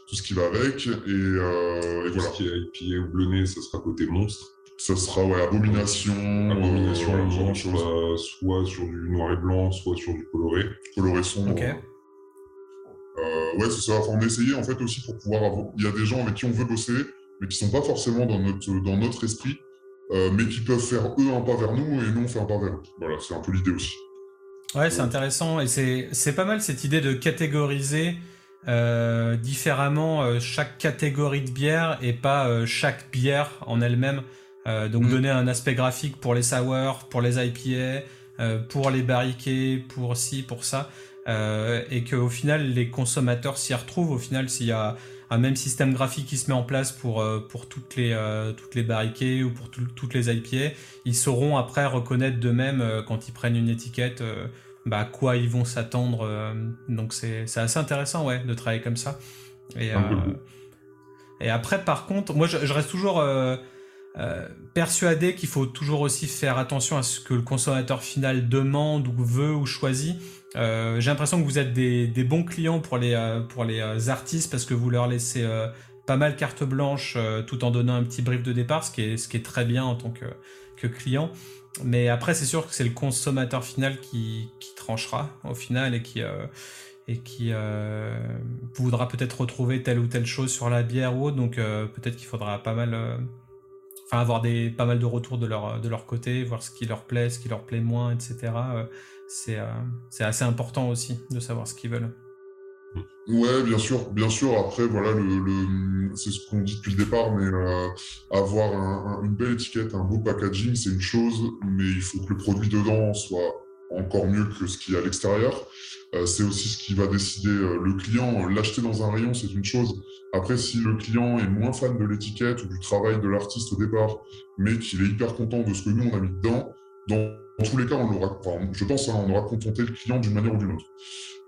tout ce qui va avec. Et, et voilà. Ce qui est IPA ou bleuné, ça sera côté monstre. Ça sera ouais, abomination. Abomination, euh, soit, soit, sur du noir et blanc, soit sur du coloré. Coloré sombre. Ok. Euh, ouais, c'est ça. Enfin, on essayer en fait aussi pour pouvoir avoir. Il y a des gens avec qui on veut bosser, mais qui sont pas forcément dans notre, dans notre esprit, euh, mais qui peuvent faire eux un pas vers nous et nous on fait un pas vers eux. Voilà, c'est un peu l'idée aussi. Ouais, c'est intéressant et c'est pas mal cette idée de catégoriser euh, différemment euh, chaque catégorie de bière et pas euh, chaque bière en elle-même. Euh, donc mm. donner un aspect graphique pour les sour, pour les IPA, euh, pour les barriquets, pour ci, pour ça. Euh, et qu'au final, les consommateurs s'y retrouvent. Au final, s'il y a un même système graphique qui se met en place pour, pour toutes, les, toutes les barriquets ou pour toutes les IPA, ils sauront après reconnaître d'eux-mêmes quand ils prennent une étiquette bah, à quoi ils vont s'attendre. donc c'est assez intéressant ouais, de travailler comme ça. Et, et après, par contre, moi je, je reste toujours euh, persuadé qu'il faut toujours aussi faire attention à ce que le consommateur final demande ou veut ou choisit. Euh, j'ai l'impression que vous êtes des, bons clients pour les, euh, pour les artistes parce que vous leur laissez pas mal carte blanche tout en donnant un petit brief de départ, ce qui est, ce qui est très bien en tant que, que client. Mais après, c'est sûr que c'est le consommateur final qui, qui, tranchera au final et qui, et qui voudra peut-être retrouver telle ou telle chose sur la bière ou autre. Donc peut-être qu'il faudra pas mal enfin avoir des pas mal de retours de leur de leur côté, voir ce qui leur plaît, ce qui leur plaît moins, etc. Euh, c'est euh, c'est assez important aussi de savoir ce qu'ils veulent. Ouais, bien sûr, bien sûr. Après, voilà, le, c'est ce qu'on dit depuis le départ, mais euh, avoir une belle étiquette, un beau packaging, c'est une chose, mais il faut que le produit dedans soit encore mieux que ce qu'il y a à l'extérieur. Euh, c'est aussi ce qui va décider euh, le client. L'acheter dans un rayon, c'est une chose. Après, si le client est moins fan de l'étiquette ou du travail de l'artiste au départ, mais qu'il est hyper content de ce que nous on a mis dedans, dans, tous les cas, on je pense, hein, on aura contenté le client d'une manière ou d'une autre.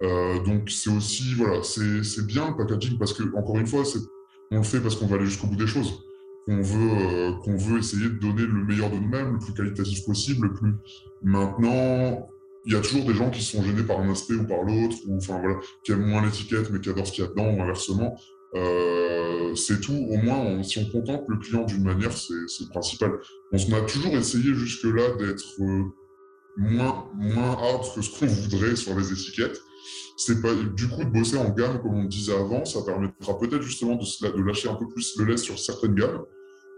Euh, donc c'est aussi, voilà, c'est bien le packaging parce que encore une fois, on le fait parce qu'on va aller jusqu'au bout des choses. Qu'on veut, euh, qu'on veut essayer de donner le meilleur de nous-mêmes, le plus qualitatif possible, le plus. Maintenant, il y a toujours des gens qui sont gênés par un aspect ou par l'autre, ou enfin voilà, qui aiment moins l'étiquette mais qui adorent ce qu'il y a dedans, ou inversement. Euh, c'est tout. Au moins, si on contente le client d'une manière, c'est le principal. On a toujours essayé jusque-là d'être euh, moins, moins hard que ce qu'on voudrait sur les étiquettes. C'est pas du coup de bosser en gamme comme on disait avant, ça permettra peut-être justement de, de lâcher un peu plus le lest sur certaines gammes,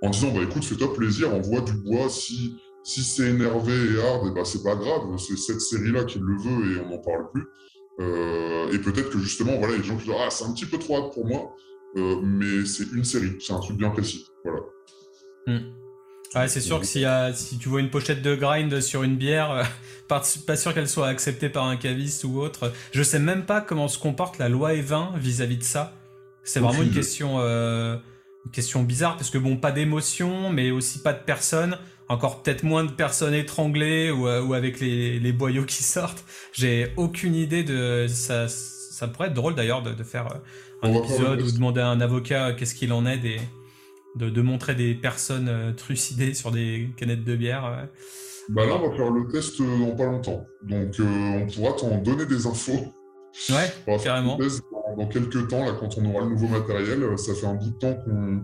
en disant bah écoute, fais-toi plaisir, envoie du bois si si c'est énervé et hard, eh ben, c'est pas grave, c'est cette série-là qui le veut et on n'en parle plus. Euh, et peut-être que justement, voilà, les gens qui disent Ah, c'est un petit peu trop hard pour moi, euh, mais c'est une série, c'est un truc bien précis. Voilà. Hmm. Ouais, c'est sûr que si, si, tu vois une pochette de grind sur une bière, euh, pas, sûr qu'elle soit acceptée par un caviste ou autre. Je sais même pas comment se comporte la loi E20 vis-à-vis de ça. C'est vraiment une question, une question bizarre parce que bon, pas d'émotion, mais aussi pas de personne encore peut-être moins de personnes étranglées ou, euh, ou avec les, les, boyaux qui sortent. J'ai aucune idée de ça. Ça pourrait être drôle d'ailleurs de, de, faire euh, un épisode ou demander à un avocat euh, qu'est-ce qu'il en est des, de, de, montrer des personnes trucidées sur des canettes de bière. Bah là, on va faire le test dans pas longtemps. Donc, on pourra t'en donner des infos. Ouais, carrément. dans, dans, quelques temps, là, quand on aura le nouveau matériel, ça fait un bout de temps qu'on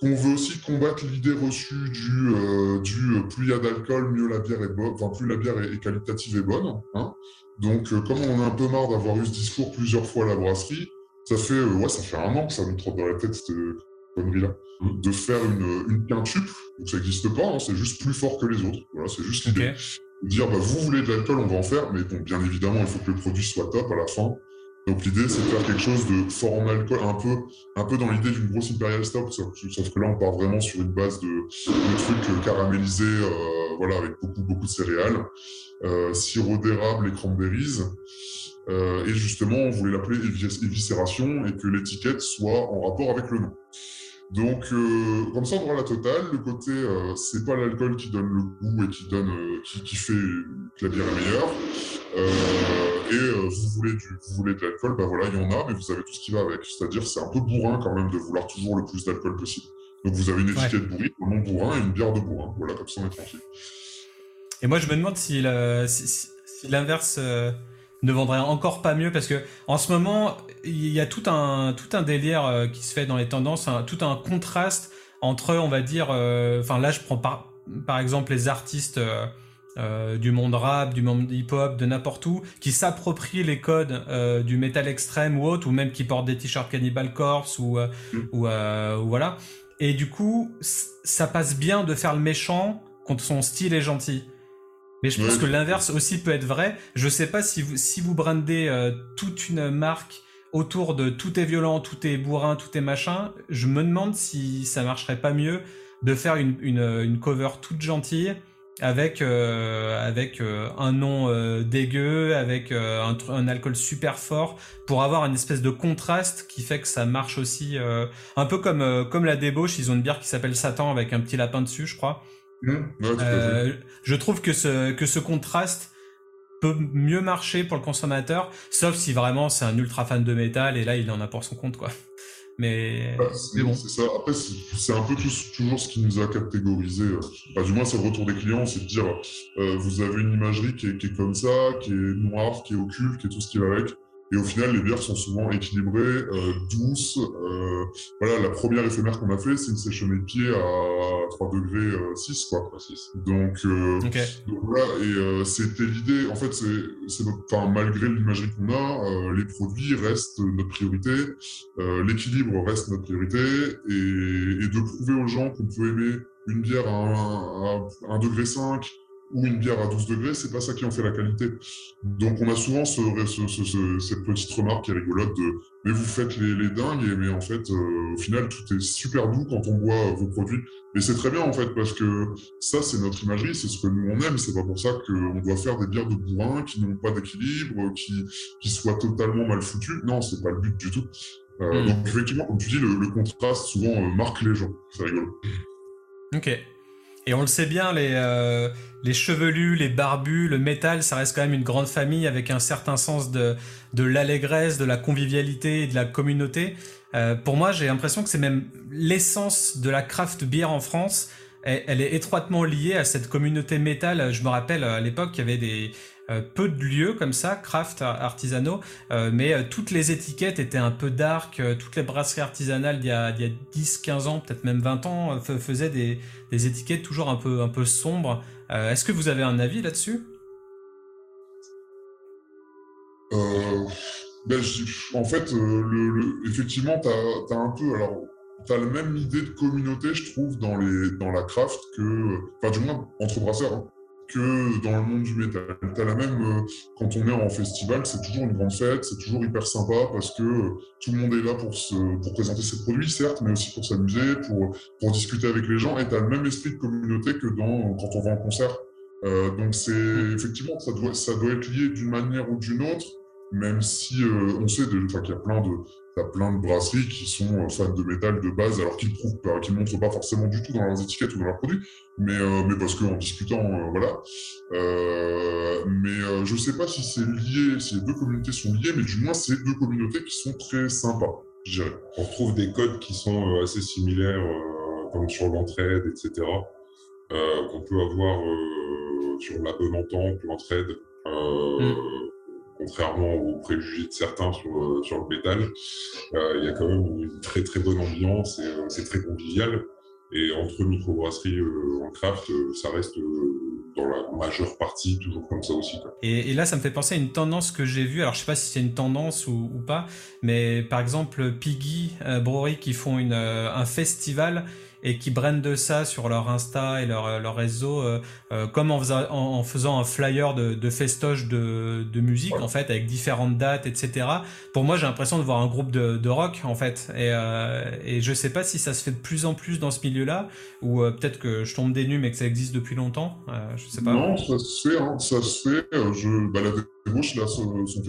qu'on veut aussi combattre l'idée reçue du, euh, du plus il y a d'alcool, mieux la bière est bonne, enfin plus la bière est, qualitative et bonne. Hein. Donc, comme on a un peu marre d'avoir eu ce discours plusieurs fois à la brasserie, ça fait, ouais, ça fait un an que ça me trotte dans la tête cette connerie-là. Mmh. De faire une, une quintuple, donc ça n'existe pas, hein, c'est juste plus fort que les autres. Voilà, c'est juste l'idée dire bah, vous voulez de l'alcool, on va en faire, mais bon, bien évidemment, il faut que le produit soit top à la fin. Donc l'idée, c'est de faire quelque chose de fort en alcool, un peu, un peu dans l'idée d'une grosse Imperial Stout, sauf, que là, on part vraiment sur une base de, de trucs caramélisés, euh, voilà, avec beaucoup, beaucoup de céréales, euh, sirop d'érable et cranberries. Euh, et justement, on voulait l'appeler éviscération et que l'étiquette soit en rapport avec le nom. Donc, euh, comme ça, on aura la totale. Le côté, euh, c'est pas l'alcool qui donne le goût et qui donne, euh, qui, fait que la bière est meilleure. Et vous voulez du, vous voulez de l'alcool, ben voilà, il y en a, mais vous avez tout ce qui va avec. C'est-à-dire, c'est un peu bourrin quand même de vouloir toujours le plus d'alcool possible. Donc, vous avez une étiquette bourrine, un nom bourrin et une bière de bourrin. Voilà, comme ça, on est tranquille. Et moi, je me demande si l'inverse ne vendrait encore pas mieux parce que en ce moment il y a tout un tout un délire euh, qui se fait dans les tendances, tout un contraste entre on va dire, euh, enfin là je prends par par exemple les artistes euh, du monde rap, du monde hip-hop, de n'importe où, qui s'approprient les codes du métal extrême ou autre, ou même qui portent des t-shirts Cannibal Corpse ou, mm. ou, voilà. Et du coup, ça passe bien de faire le méchant quand son style est gentil. Mais je pense que l'inverse aussi peut être vrai. Je sais pas si vous, si vous brandez euh, toute une marque autour de tout est violent, tout est bourrin, tout est machin, je me demande si ça marcherait pas mieux de faire une, une, cover toute gentille avec, euh, avec euh, un nom dégueu, avec un, un, alcool super fort, pour avoir une espèce de contraste qui fait que ça marche aussi. un peu comme, comme la débauche, ils ont une bière qui s'appelle Satan avec un petit lapin dessus, je crois. Euh, je trouve que ce, que ce contraste peut mieux marcher pour le consommateur, sauf si vraiment c'est un ultra fan de métal et là il en a pour son compte quoi. Mais, bon. C'est ça. Après, c'est un peu toujours ce qui nous a catégorisé. Euh, du moins, c'est le retour des clients, c'est de dire euh, vous avez une imagerie qui est, qui est, comme ça, qui est noire, qui est occulte, qui est tout ce qui va avec. Et au final, les bières sont souvent équilibrées, euh, douces. Euh, voilà, la première éphémère qu'on a fait, c'est une session de pied à 3 degrés 6, euh, quoi. 6. Donc, donc, voilà, et c'était l'idée. En fait, c'est enfin, malgré l'imagerie qu'on a, les produits restent notre priorité, l'équilibre reste notre priorité, et, et, de prouver aux gens qu'on peut aimer une bière à 1 degré 5, ou une bière à 12 degrés, c'est pas ça qui en fait la qualité. Donc on a souvent ce, cette petite remarque qui est rigolote de mais vous faites les, les dingues, mais en fait euh, au final tout est super doux quand on boit vos produits. Et c'est très bien en fait parce que ça c'est notre imagerie, c'est ce que nous on aime. C'est pas pour ça qu'on doit faire des bières de bourrin qui n'ont pas d'équilibre, qui, qui soient totalement mal foutues. Non, c'est pas le but du tout. Euh, hmm. Donc effectivement, comme tu dis, le, contraste souvent euh, marque les gens. C'est rigolo. Ok. Et on le sait bien, les, euh, les chevelus, les barbus, le métal, ça reste quand même une grande famille avec un certain sens de, de l'allégresse, de la convivialité et de la communauté. Euh, pour moi, j'ai l'impression que c'est même l'essence de la craft beer en France. Elle, est étroitement liée à cette communauté métal. Je me rappelle à l'époque, il y avait des, peu de lieux comme ça, craft artisanaux, euh, mais euh, toutes les étiquettes étaient un peu dark, toutes les brasseries artisanales d'il y a, 10-15 ans, peut-être même 20 ans, faisaient des, étiquettes toujours un peu, un peu sombres. Est-ce que vous avez un avis là-dessus? Ben, En fait, effectivement, tu as, un peu... Alors, T'as la même idée de communauté, je trouve, dans, les, dans la craft que, enfin du moins entre brasseurs. Hein que dans le monde du métal. T'as la même, euh, quand on est en festival, c'est toujours une grande fête, c'est toujours hyper sympa parce que euh, tout le monde est là pour, se, pour présenter ses produits, certes, mais aussi pour s'amuser, pour, pour discuter avec les gens. Et t'as le même esprit de communauté que dans, quand on va en concert. Euh, donc c'est effectivement, ça doit, ça doit être lié d'une manière ou d'une autre, même si on sait qu'il y a plein de, T'as plein de brasseries qui sont euh, fans de métal de base, alors qu'ils prouvent pas, qu'ils montrent pas forcément du tout dans leurs étiquettes ou dans leurs produits, mais, euh, mais parce qu'en discutant, euh, voilà. mais je sais pas si c'est lié, si les deux communautés sont liées, mais du moins c'est deux communautés qui sont très sympas, je dirais. On retrouve des codes qui sont assez similaires, comme sur l'entraide, etc., qu'on peut avoir sur la bonne entente, l'entraide. Mm. Contrairement aux préjugés de certains sur, sur le métal, il y a quand même une très très bonne ambiance et c'est très convivial. Et entre microbrasseries en craft, ça reste dans la majeure partie toujours comme ça aussi. Et, là, ça me fait penser à une tendance que j'ai vue. Alors, je sais pas si c'est une tendance ou, pas, mais par exemple, Piggy euh, Brewery qui font une, un festival et qui brandent ça sur leur Insta et leur, leur réseau, euh, euh, comme en faisant, en, faisant, un flyer de, de festoche de, de musique, en fait, avec différentes dates, etc. Pour moi, j'ai l'impression de voir un groupe de, de rock, en fait. Et, euh, et je sais pas si ça se fait de plus en plus dans ce milieu-là, ou euh, peut-être que je tombe des nues, mais que ça existe depuis longtemps. je sais pas. Non, ça se fait, hein, ça se fait. Je, bah, la débauche, là, son, son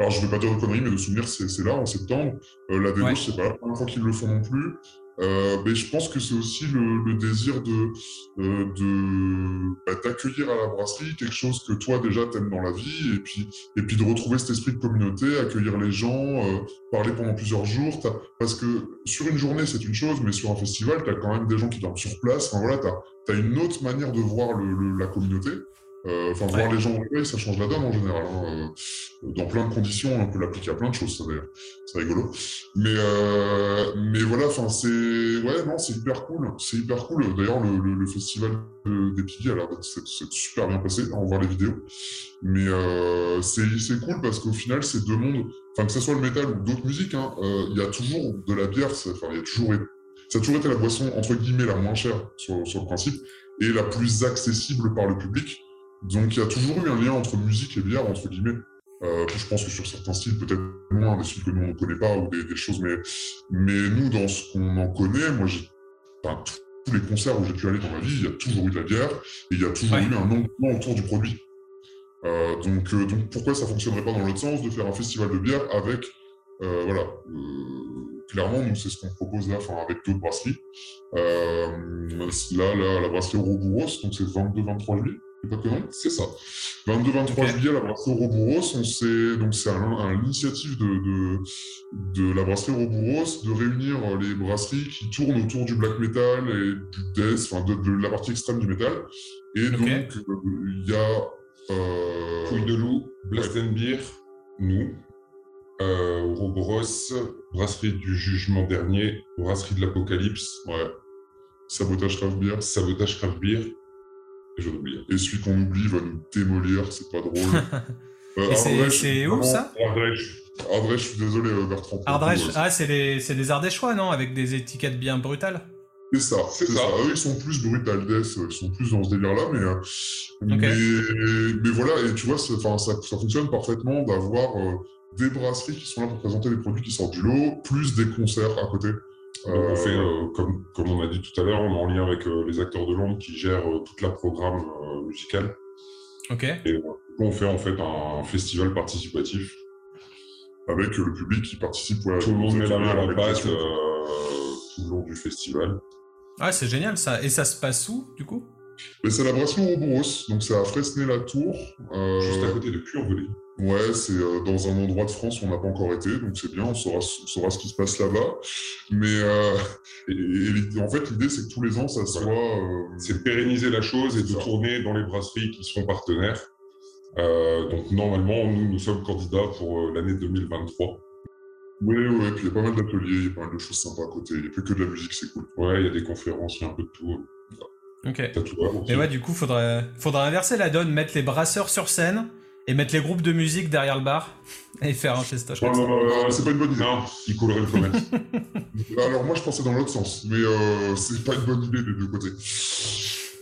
alors je ne vais pas dire de conneries, mais de souvenir, c'est là en septembre. la débauche, c'est pas la première fois qu'ils le font non plus. Euh, mais je pense que c'est aussi le, désir de, euh, bah, d'accueillir à la brasserie quelque chose que toi déjà t'aimes dans la vie et puis et puis de retrouver cet esprit de communauté, accueillir les gens, euh, parler pendant plusieurs jours. Parce que sur une journée c'est une chose, mais sur un festival t'as quand même des gens qui dorment sur place. Enfin voilà, t'as as une autre manière de voir la communauté. Euh, enfin, voir les gens en ça change la donne en général. Hein. Euh, dans plein de conditions, on peut l'appliquer à plein de choses, ça d'ailleurs. C'est rigolo. Mais, euh, mais voilà, enfin, c'est, ouais, non, c'est hyper cool. C'est hyper cool. D'ailleurs, le, le, festival des Piggy a l'air d'être super bien passé. On voit les vidéos. Mais c'est cool parce qu'au final, c'est deux mondes. Enfin, que ce soit le métal ou d'autres musiques, hein, il y a toujours de la bière. Enfin, il y a toujours, ça a toujours été la boisson entre guillemets la moins chère sur, sur le principe et la plus accessible par le public. Donc il y a toujours eu un lien entre musique et bière, entre guillemets. Euh, je pense que sur certains styles, peut-être moins, des styles que nous on ne connaît pas ou des, choses, mais, mais nous, dans ce qu'on en connaît, moi, j'ai, enfin, tous les concerts où j'ai pu aller dans ma vie, il y a toujours eu de la bière et il y a toujours eu un engouement autour du produit. Euh, donc, euh, donc pourquoi ça fonctionnerait pas dans l'autre sens de faire un festival de bière avec, voilà, clairement, nous c'est ce qu'on propose là, enfin avec d'autres brasseries. là, là, la brasserie Ouroboros, donc c'est 22-23 juillet. C'est ça. 22-23 juillet à la brasserie donc c'est un, l'initiative de, de, de, la brasserie Ouroboros de réunir les brasseries qui tournent autour du black metal et du death, enfin de, la partie extrême du métal. Et donc il y a euh... De loup, Blast Beer, nous, euh, brasserie du jugement dernier, brasserie de l'apocalypse, ouais. Sabotage craft beer, sabotage craft beer et celui qu'on oublie va nous démolir, c'est pas drôle. euh, c'est où ça Ardèche. Ardèche, je suis désolé, euh, Bertrand. Ardèche, ah, c'est des Ardéchois, non Avec des étiquettes bien brutales c'est ça, c'est ça. Eux, ils sont plus brutales ils sont plus dans ce délire-là, mais, euh, mais, mais, voilà, et tu vois, ça, ça, ça fonctionne parfaitement d'avoir euh, des brasseries qui sont là pour présenter les produits qui sortent du lot, plus des concerts à côté. On fait, comme, comme on a dit tout à l'heure, on est en lien avec les acteurs de l'ombre qui gèrent toute la programme musicale. Ok. Et on fait en fait un festival participatif. Avec le public qui participe. tout le monde met la main à la pâte tout le long du festival. Ah, c'est génial ça. Et ça se passe où, du coup? C'est la brasserie Ouroboros, donc c'est à Fresnay-la-Tour. Juste à côté de Curvelay. Ouais, c'est euh, dans un endroit de France où on n'a pas encore été, donc c'est bien, on saura, saura, ce qui se passe là-bas. Mais euh, et, en fait, l'idée, c'est que tous les ans, ça soit. Euh, c'est de pérenniser la chose et de tourner dans les brasseries qui seront partenaires. Euh, donc normalement, nous, nous sommes candidats pour l'année 2023. Oui, oui, puis il y a pas mal d'ateliers, il y a pas mal de choses sympas à côté. Il n'y a plus que de la musique, c'est cool. Ouais, il y a des conférences, il y a un peu de tout. Ok. Et ouais, du coup, faudrait, faudrait inverser la donne, mettre les brasseurs sur scène et mettre les groupes de musique derrière le bar et faire un festoche. Non, non, non, c'est pas une bonne idée. Non, il coulerait le commerce. Alors moi, je pensais dans l'autre sens, mais euh, c'est pas une bonne idée des deux côtés.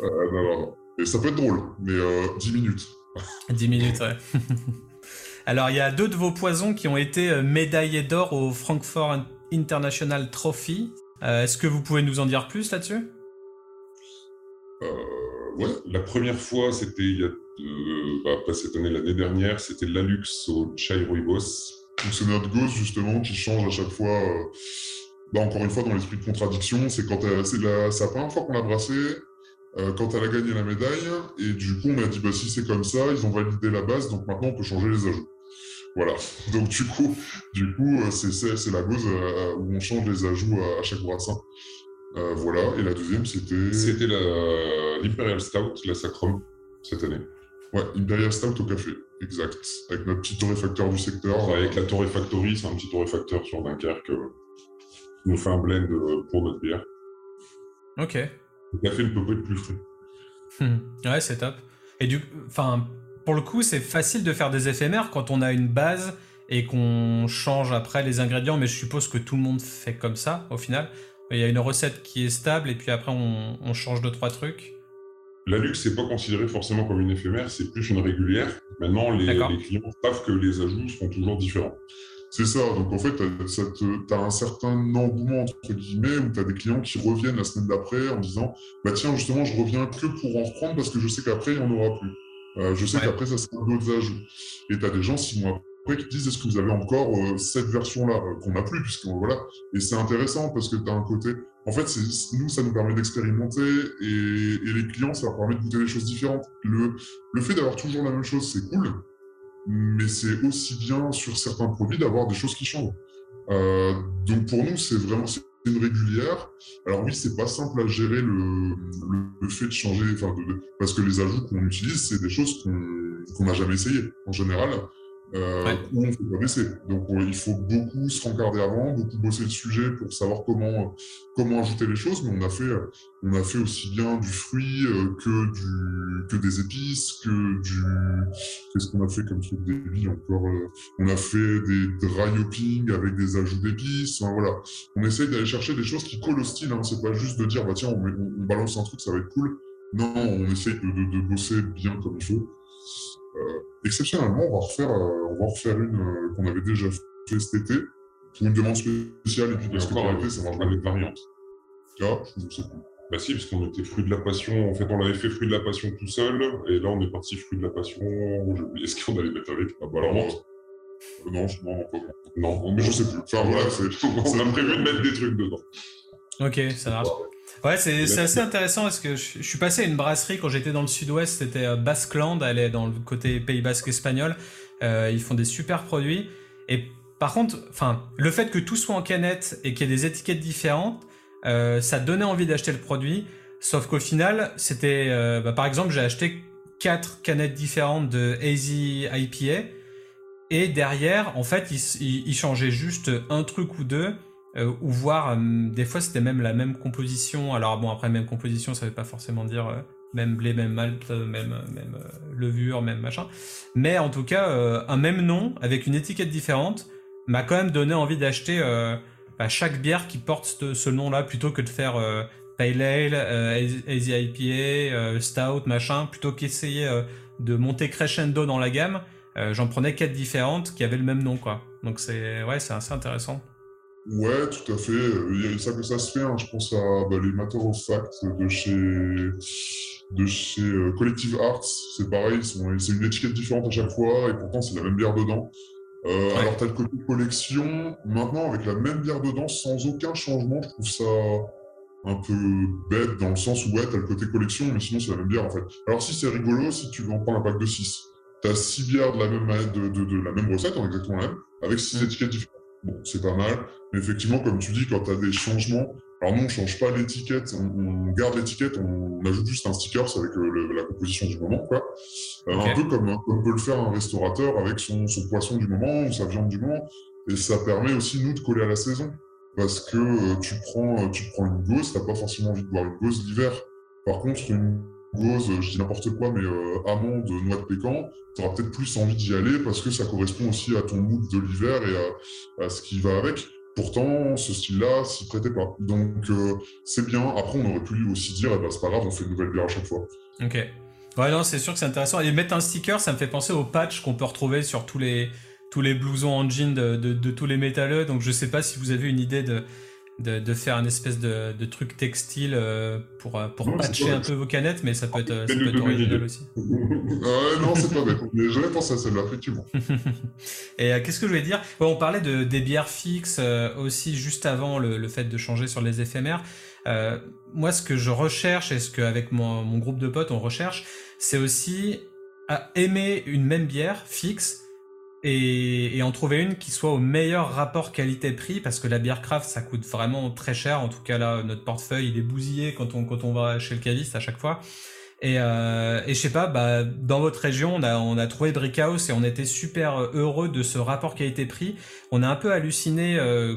Euh, non, non, non. Et ça peut être drôle, mais euh, 10 minutes. 10 minutes, ouais. Alors, il y a deux de vos poisons qui ont été euh, médaillés d'or au Frankfurt International Trophy. Euh, est-ce que vous pouvez nous en dire plus là-dessus? Euh, Ouais. La première fois, c'était il y a euh, bah, pas cette année, l'année dernière, c'était Lalux au Chai Rooibos. c'est notre gosse justement qui change à chaque fois. Euh, bah, encore une fois, dans l'esprit de contradiction, c'est quand c'est la, la première fois qu'on l'a brassé, euh, quand elle a gagné la médaille, et du coup on a dit bah si c'est comme ça, ils ont validé la base, donc maintenant on peut changer les ajouts. Voilà. Donc du coup, du coup c'est la gauze où on change les ajouts à, chaque brassin. voilà. Et la deuxième c'était. C'était l'Imperial Stout, la Sacrum, cette année. Ouais, Imperial Stout au café. exact. Avec notre petit torréfacteur du secteur. avec la torréfactory, c'est un petit torréfacteur sur Dunkerque qui nous fait un blend pour notre bière. Ok. Le café ne peut pas être plus frais. Hmm. Ouais, c'est top. Et du, enfin, pour le coup, c'est facile de faire des éphémères quand on a une base et qu'on change après les ingrédients, mais je suppose que tout le monde fait comme ça au final. Il y a une recette qui est stable et puis après on, change deux trois trucs. La luxe, c'est pas considéré forcément comme une éphémère, c'est plus une régulière. Maintenant, les, clients savent que les ajouts seront toujours différents. C'est ça, donc en fait, tu as, un certain engouement, entre guillemets, où tu as des clients qui reviennent la semaine d'après en disant Bah tiens, justement, je reviens que pour en reprendre parce que je sais qu'après, il n'y en aura plus. Euh, je sais qu'après, ça sera d'autres ajouts. Et tu as des gens, six mois après, qui disent Est-ce que vous avez encore euh, cette version-là euh, qu'on n'a plus puisque, voilà. Et c'est intéressant parce que tu as un côté. En fait, nous, ça nous permet d'expérimenter et, les clients, ça leur permet de goûter des choses différentes. Le, fait d'avoir toujours la même chose, c'est cool, mais c'est aussi bien sur certains produits d'avoir des choses qui changent. Euh, donc pour nous, c'est vraiment une régulière. Alors oui, c'est pas simple à gérer le, fait de changer, parce que les ajouts qu'on utilise, c'est des choses qu'on n'a jamais essayé en général euh, où on fait pas baisser. Donc il faut beaucoup se rencarder avant, beaucoup bosser le sujet pour savoir comment comment ajouter les choses. Mais on a fait on a fait aussi bien du fruit euh, que du que des épices, que du qu'est-ce qu'on a fait comme truc débile encore. Euh, on a fait des dry hopping avec des ajouts d'épices. voilà, on essaye d'aller chercher des choses qui collent au style. Hein. C'est pas juste de dire bah tiens on, on, balance un truc ça va être cool. Non, on essaye de, de, de bosser bien comme il faut. Euh, exceptionnellement, on va refaire, euh, on va refaire une euh, qu'on avait déjà fait cet été pour une demande spéciale et puis parce que été, ça marche avec variante. Ah, je sais pas. Bah si, parce qu'on était fruit de la passion. En fait, on l'avait fait fruit de la passion tout seul, et là, on est parti fruit de la passion. J'ai oublié ce qu'on allait mettre avec. Ah bah alors, non. Euh, non, non, non, non, mais je sais plus. Enfin voilà, on a prévu de mettre des trucs dedans. Ok, ça marche. Ouais, c'est assez intéressant parce que je, suis passé à une brasserie quand j'étais dans le sud-ouest, c'était euh, Basqueland, elle est dans le côté Pays Basque espagnol. Euh, ils font des super produits. Et par contre, enfin, le fait que tout soit en canette et qu'il y ait des étiquettes différentes, euh, ça donnait envie d'acheter le produit. Sauf qu'au final, c'était, bah, par exemple, j'ai acheté quatre canettes différentes de Easy IPA. Et derrière, en fait, ils, ils changeaient juste un truc ou deux. Euh, ou voir, euh, des fois c'était même la même composition. Alors bon, après même composition, ça veut pas forcément dire euh, même blé, même malt, même, même levure, même machin. Mais en tout cas, un même nom avec une étiquette différente m'a quand même donné envie d'acheter bah, chaque bière qui porte ce, nom-là plutôt que de faire Pale Ale, Easy IPA, Stout, machin, plutôt qu'essayer de monter crescendo dans la gamme. J'en prenais quatre différentes qui avaient le même nom, quoi. Donc c'est ouais, c'est assez intéressant. Ouais, tout à fait. Il y a ça que ça se fait. Hein. Je pense à bah, les Matter of Fact de chez, de chez euh, Collective Arts. C'est pareil, c'est une étiquette différente à chaque fois et pourtant c'est la même bière dedans. Euh, Alors, tu as le côté collection. Maintenant, avec la même bière dedans, sans aucun changement, je trouve ça un peu bête dans le sens où, ouais, tu as le côté collection, mais sinon, c'est la même bière en fait. Alors, si c'est rigolo, si tu veux en prendre un pack de 6, tu as 6 bières de la même, de, de, de la même recette, exactement la même, avec 6 mm. étiquettes différentes. Bon, c'est pas mal. Mais effectivement, comme tu dis, quand tu as des changements, alors non, on change pas l'étiquette, on, garde l'étiquette, on, ajoute juste un sticker avec euh, la composition du moment, quoi. Euh, un peu comme, peut le faire un restaurateur avec son, poisson du moment ou sa viande du moment. Et ça permet aussi, nous, de coller à la saison. Parce que euh, tu, prends, tu prends une gauze, t'as pas forcément envie de boire une gauze l'hiver. Par contre, une gauze, je dis n'importe quoi, mais euh, amande, noix de pécan, tu auras peut-être plus envie d'y aller parce que ça correspond aussi à ton mood de l'hiver et à, ce qui va avec. Pourtant, ce style-là s'y prêtait pas. Donc, euh, c'est bien. Après, on aurait pu aussi dire, eh ben, c'est pas grave, on fait une nouvelle bière à chaque fois. Ok. Ouais, non, c'est sûr que c'est intéressant. Et mettre un sticker, ça me fait penser au patch qu'on peut retrouver sur tous les, tous les blousons en jean de, de, de tous les métalleux. Donc, je sais pas si vous avez une idée de, de, faire un espèce de, de truc textile euh, pour, euh, patcher un peu vos canettes, mais ça peut être, ça peut être original aussi. non, c'est pas bête. J'avais pensé à celle-là, effectivement. Et euh, qu'est-ce que je voulais dire? On parlait de, des bières fixes aussi juste avant le, le, fait de changer sur les éphémères. moi, ce que je recherche et ce qu'avec mon, mon groupe de potes on recherche, c'est aussi à aimer une même bière fixe et, en trouver une qui soit au meilleur rapport qualité-prix parce que la bière craft ça coûte vraiment très cher. En tout cas là, notre portefeuille il est bousillé quand on quand on va chez le caviste à chaque fois. Et, euh, et je sais pas, bah, dans votre région, on a, on a trouvé Brickhouse et on était super heureux de ce rapport pris. On a un peu halluciné euh,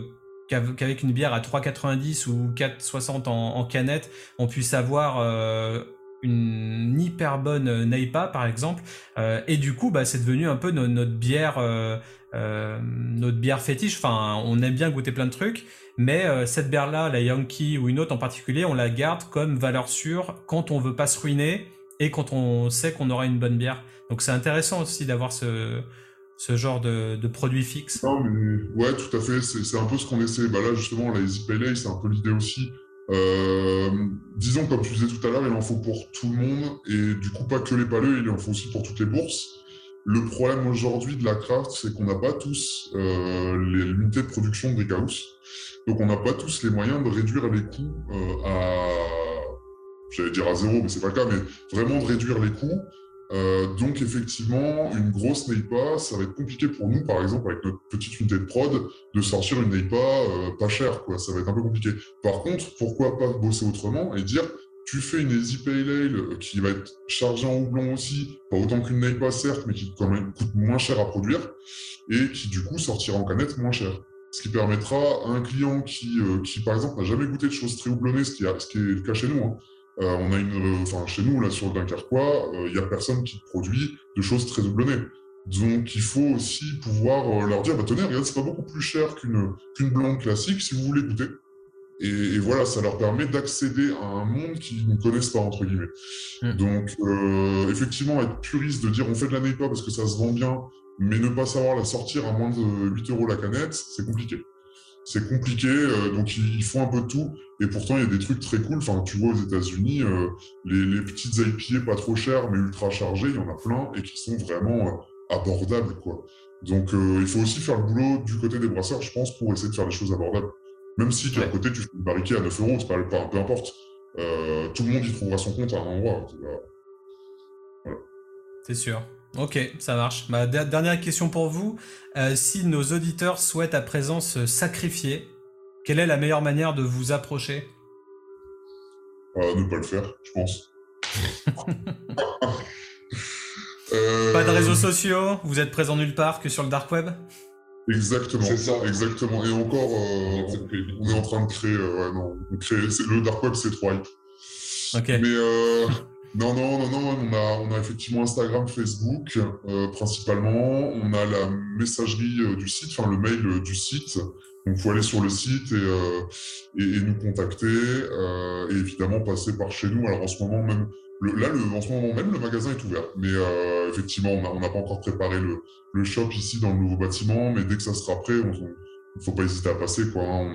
qu'avec une bière à 3,90 ou 4,60 en, en, canette, on puisse avoir euh, une hyper bonne Neipa par exemple. Euh, et du coup, bah, c'est devenu un peu notre, bière, euh, euh, notre bière fétiche. Enfin, on aime bien goûter plein de trucs. Mais euh, cette bière-là, la Yankee ou une autre en particulier, on la garde comme valeur sûre quand on veut pas se ruiner et quand on sait qu'on aura une bonne bière. Donc c'est intéressant aussi d'avoir ce, ce genre de, produit fixe. Non, ouais, tout à fait. C'est un peu ce qu'on essaie. Bah là, justement, la Easy c'est un peu l'idée aussi. Euh, disons, comme tu disais tout à l'heure, il en faut pour tout le monde. Et du coup, pas que les paleux, il en faut aussi pour toutes les bourses. Le problème aujourd'hui de la craft, c'est qu'on n'a pas tous euh, les unités de production de Brickhouse. Donc on n'a pas tous les moyens de réduire les coûts euh, à, j'allais dire à zéro, mais c'est pas le cas, mais vraiment de réduire les coûts. Euh, donc effectivement, une grosse NEIPA, ça va être compliqué pour nous, par exemple avec notre petite unité de prod, de sortir une NEIPA euh, pas chère. Ça va être un peu compliqué. Par contre, pourquoi pas bosser autrement et dire, tu fais une Easy Pale Ale qui va être chargée en houblon aussi, pas autant qu'une NEIPA certes, mais qui quand même coûte moins cher à produire et qui du coup sortira en canette moins cher ce qui permettra à un client qui, euh, qui par exemple, n'a jamais goûté de choses très houblonnées, ce qui, a, ce qui est le cas chez nous. Hein. Euh, on a une, euh, enfin, chez nous, là, sur le Dunkerquois, il n'y a personne qui produit de choses très houblonnées. Donc, il faut aussi pouvoir leur dire, bah, tenez, regarde, c'est pas beaucoup plus cher qu'une qu'une blonde classique si vous voulez goûter. Et, et voilà, ça leur permet d'accéder à un monde qu'ils ne connaissent pas, entre guillemets. Mmh. Donc, effectivement, être puriste, de dire on fait de la NEPA parce que ça se vend bien, mais ne pas savoir la sortir à moins de 8 euros la canette, c'est compliqué. C'est compliqué, euh, donc ils, font un peu de tout. Et pourtant, il y a des trucs très cool. Enfin, tu vois, aux États-Unis, euh, les, les, petites IPA pas trop chères, mais ultra chargées, il y en a plein et qui sont vraiment euh, abordables, quoi. Donc, il faut aussi faire le boulot du côté des brasseurs, je pense, pour essayer de faire des choses abordables. Même si, de ouais. côté, tu fais une barriquée à 9 euros, c'est pas, pas, peu importe. tout le monde y trouvera son compte à un endroit. Voilà. C'est sûr. Ok, ça marche. Ma dernière question pour vous. Euh, si nos auditeurs souhaitent à présent se sacrifier, quelle est la meilleure manière de vous approcher? Euh, Ne pas le faire, je pense. euh... Pas de réseaux sociaux? Vous êtes présent nulle part que sur le dark web? Exactement. C'est ça. Exactement. Et encore, euh, on est en train de créer. ouais, non, créer le dark web, c'est trois. Ok. Mais non, non, non, non, on a, effectivement Instagram, Facebook euh, principalement. On a la messagerie euh, du site, enfin le mail euh, du site. Donc, il faut aller sur le site et, nous contacter et évidemment passer par chez nous. Alors en ce moment même, le, là, en ce moment même, le magasin est ouvert. Mais effectivement, on n'a pas encore préparé le, shop ici dans le nouveau bâtiment. Mais dès que ça sera prêt, on, il faut pas hésiter à passer. Hein.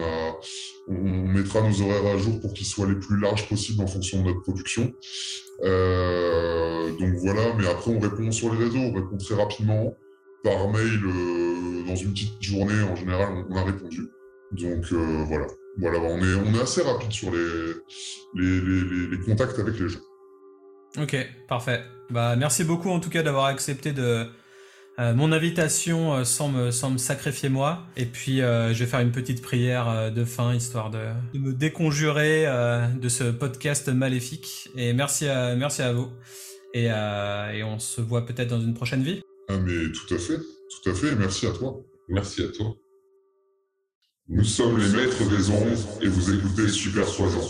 on, on, mettra nos horaires à jour pour qu'ils soient les plus larges possibles en fonction de notre production. Euh, donc voilà, mais après on répond sur les réseaux, on répond très rapidement. Par mail, euh, dans une petite journée, en général, on, a répondu. Donc euh, voilà, voilà on, est, on est assez rapide sur les, les contacts avec les gens. Ok, parfait. Bah, merci beaucoup en tout cas d'avoir accepté de, euh, mon invitation euh, sans, me, sacrifier moi. Et puis, euh, je vais faire une petite prière euh, de fin, histoire de, de me déconjurer de ce podcast maléfique. Et merci à, merci à vous. Et, et on se voit peut-être dans une prochaine vie. Ah, mais tout à fait. Tout à fait. Merci à toi. Merci à toi. Nous sommes les maîtres des ondes et vous écoutez Super Soisant.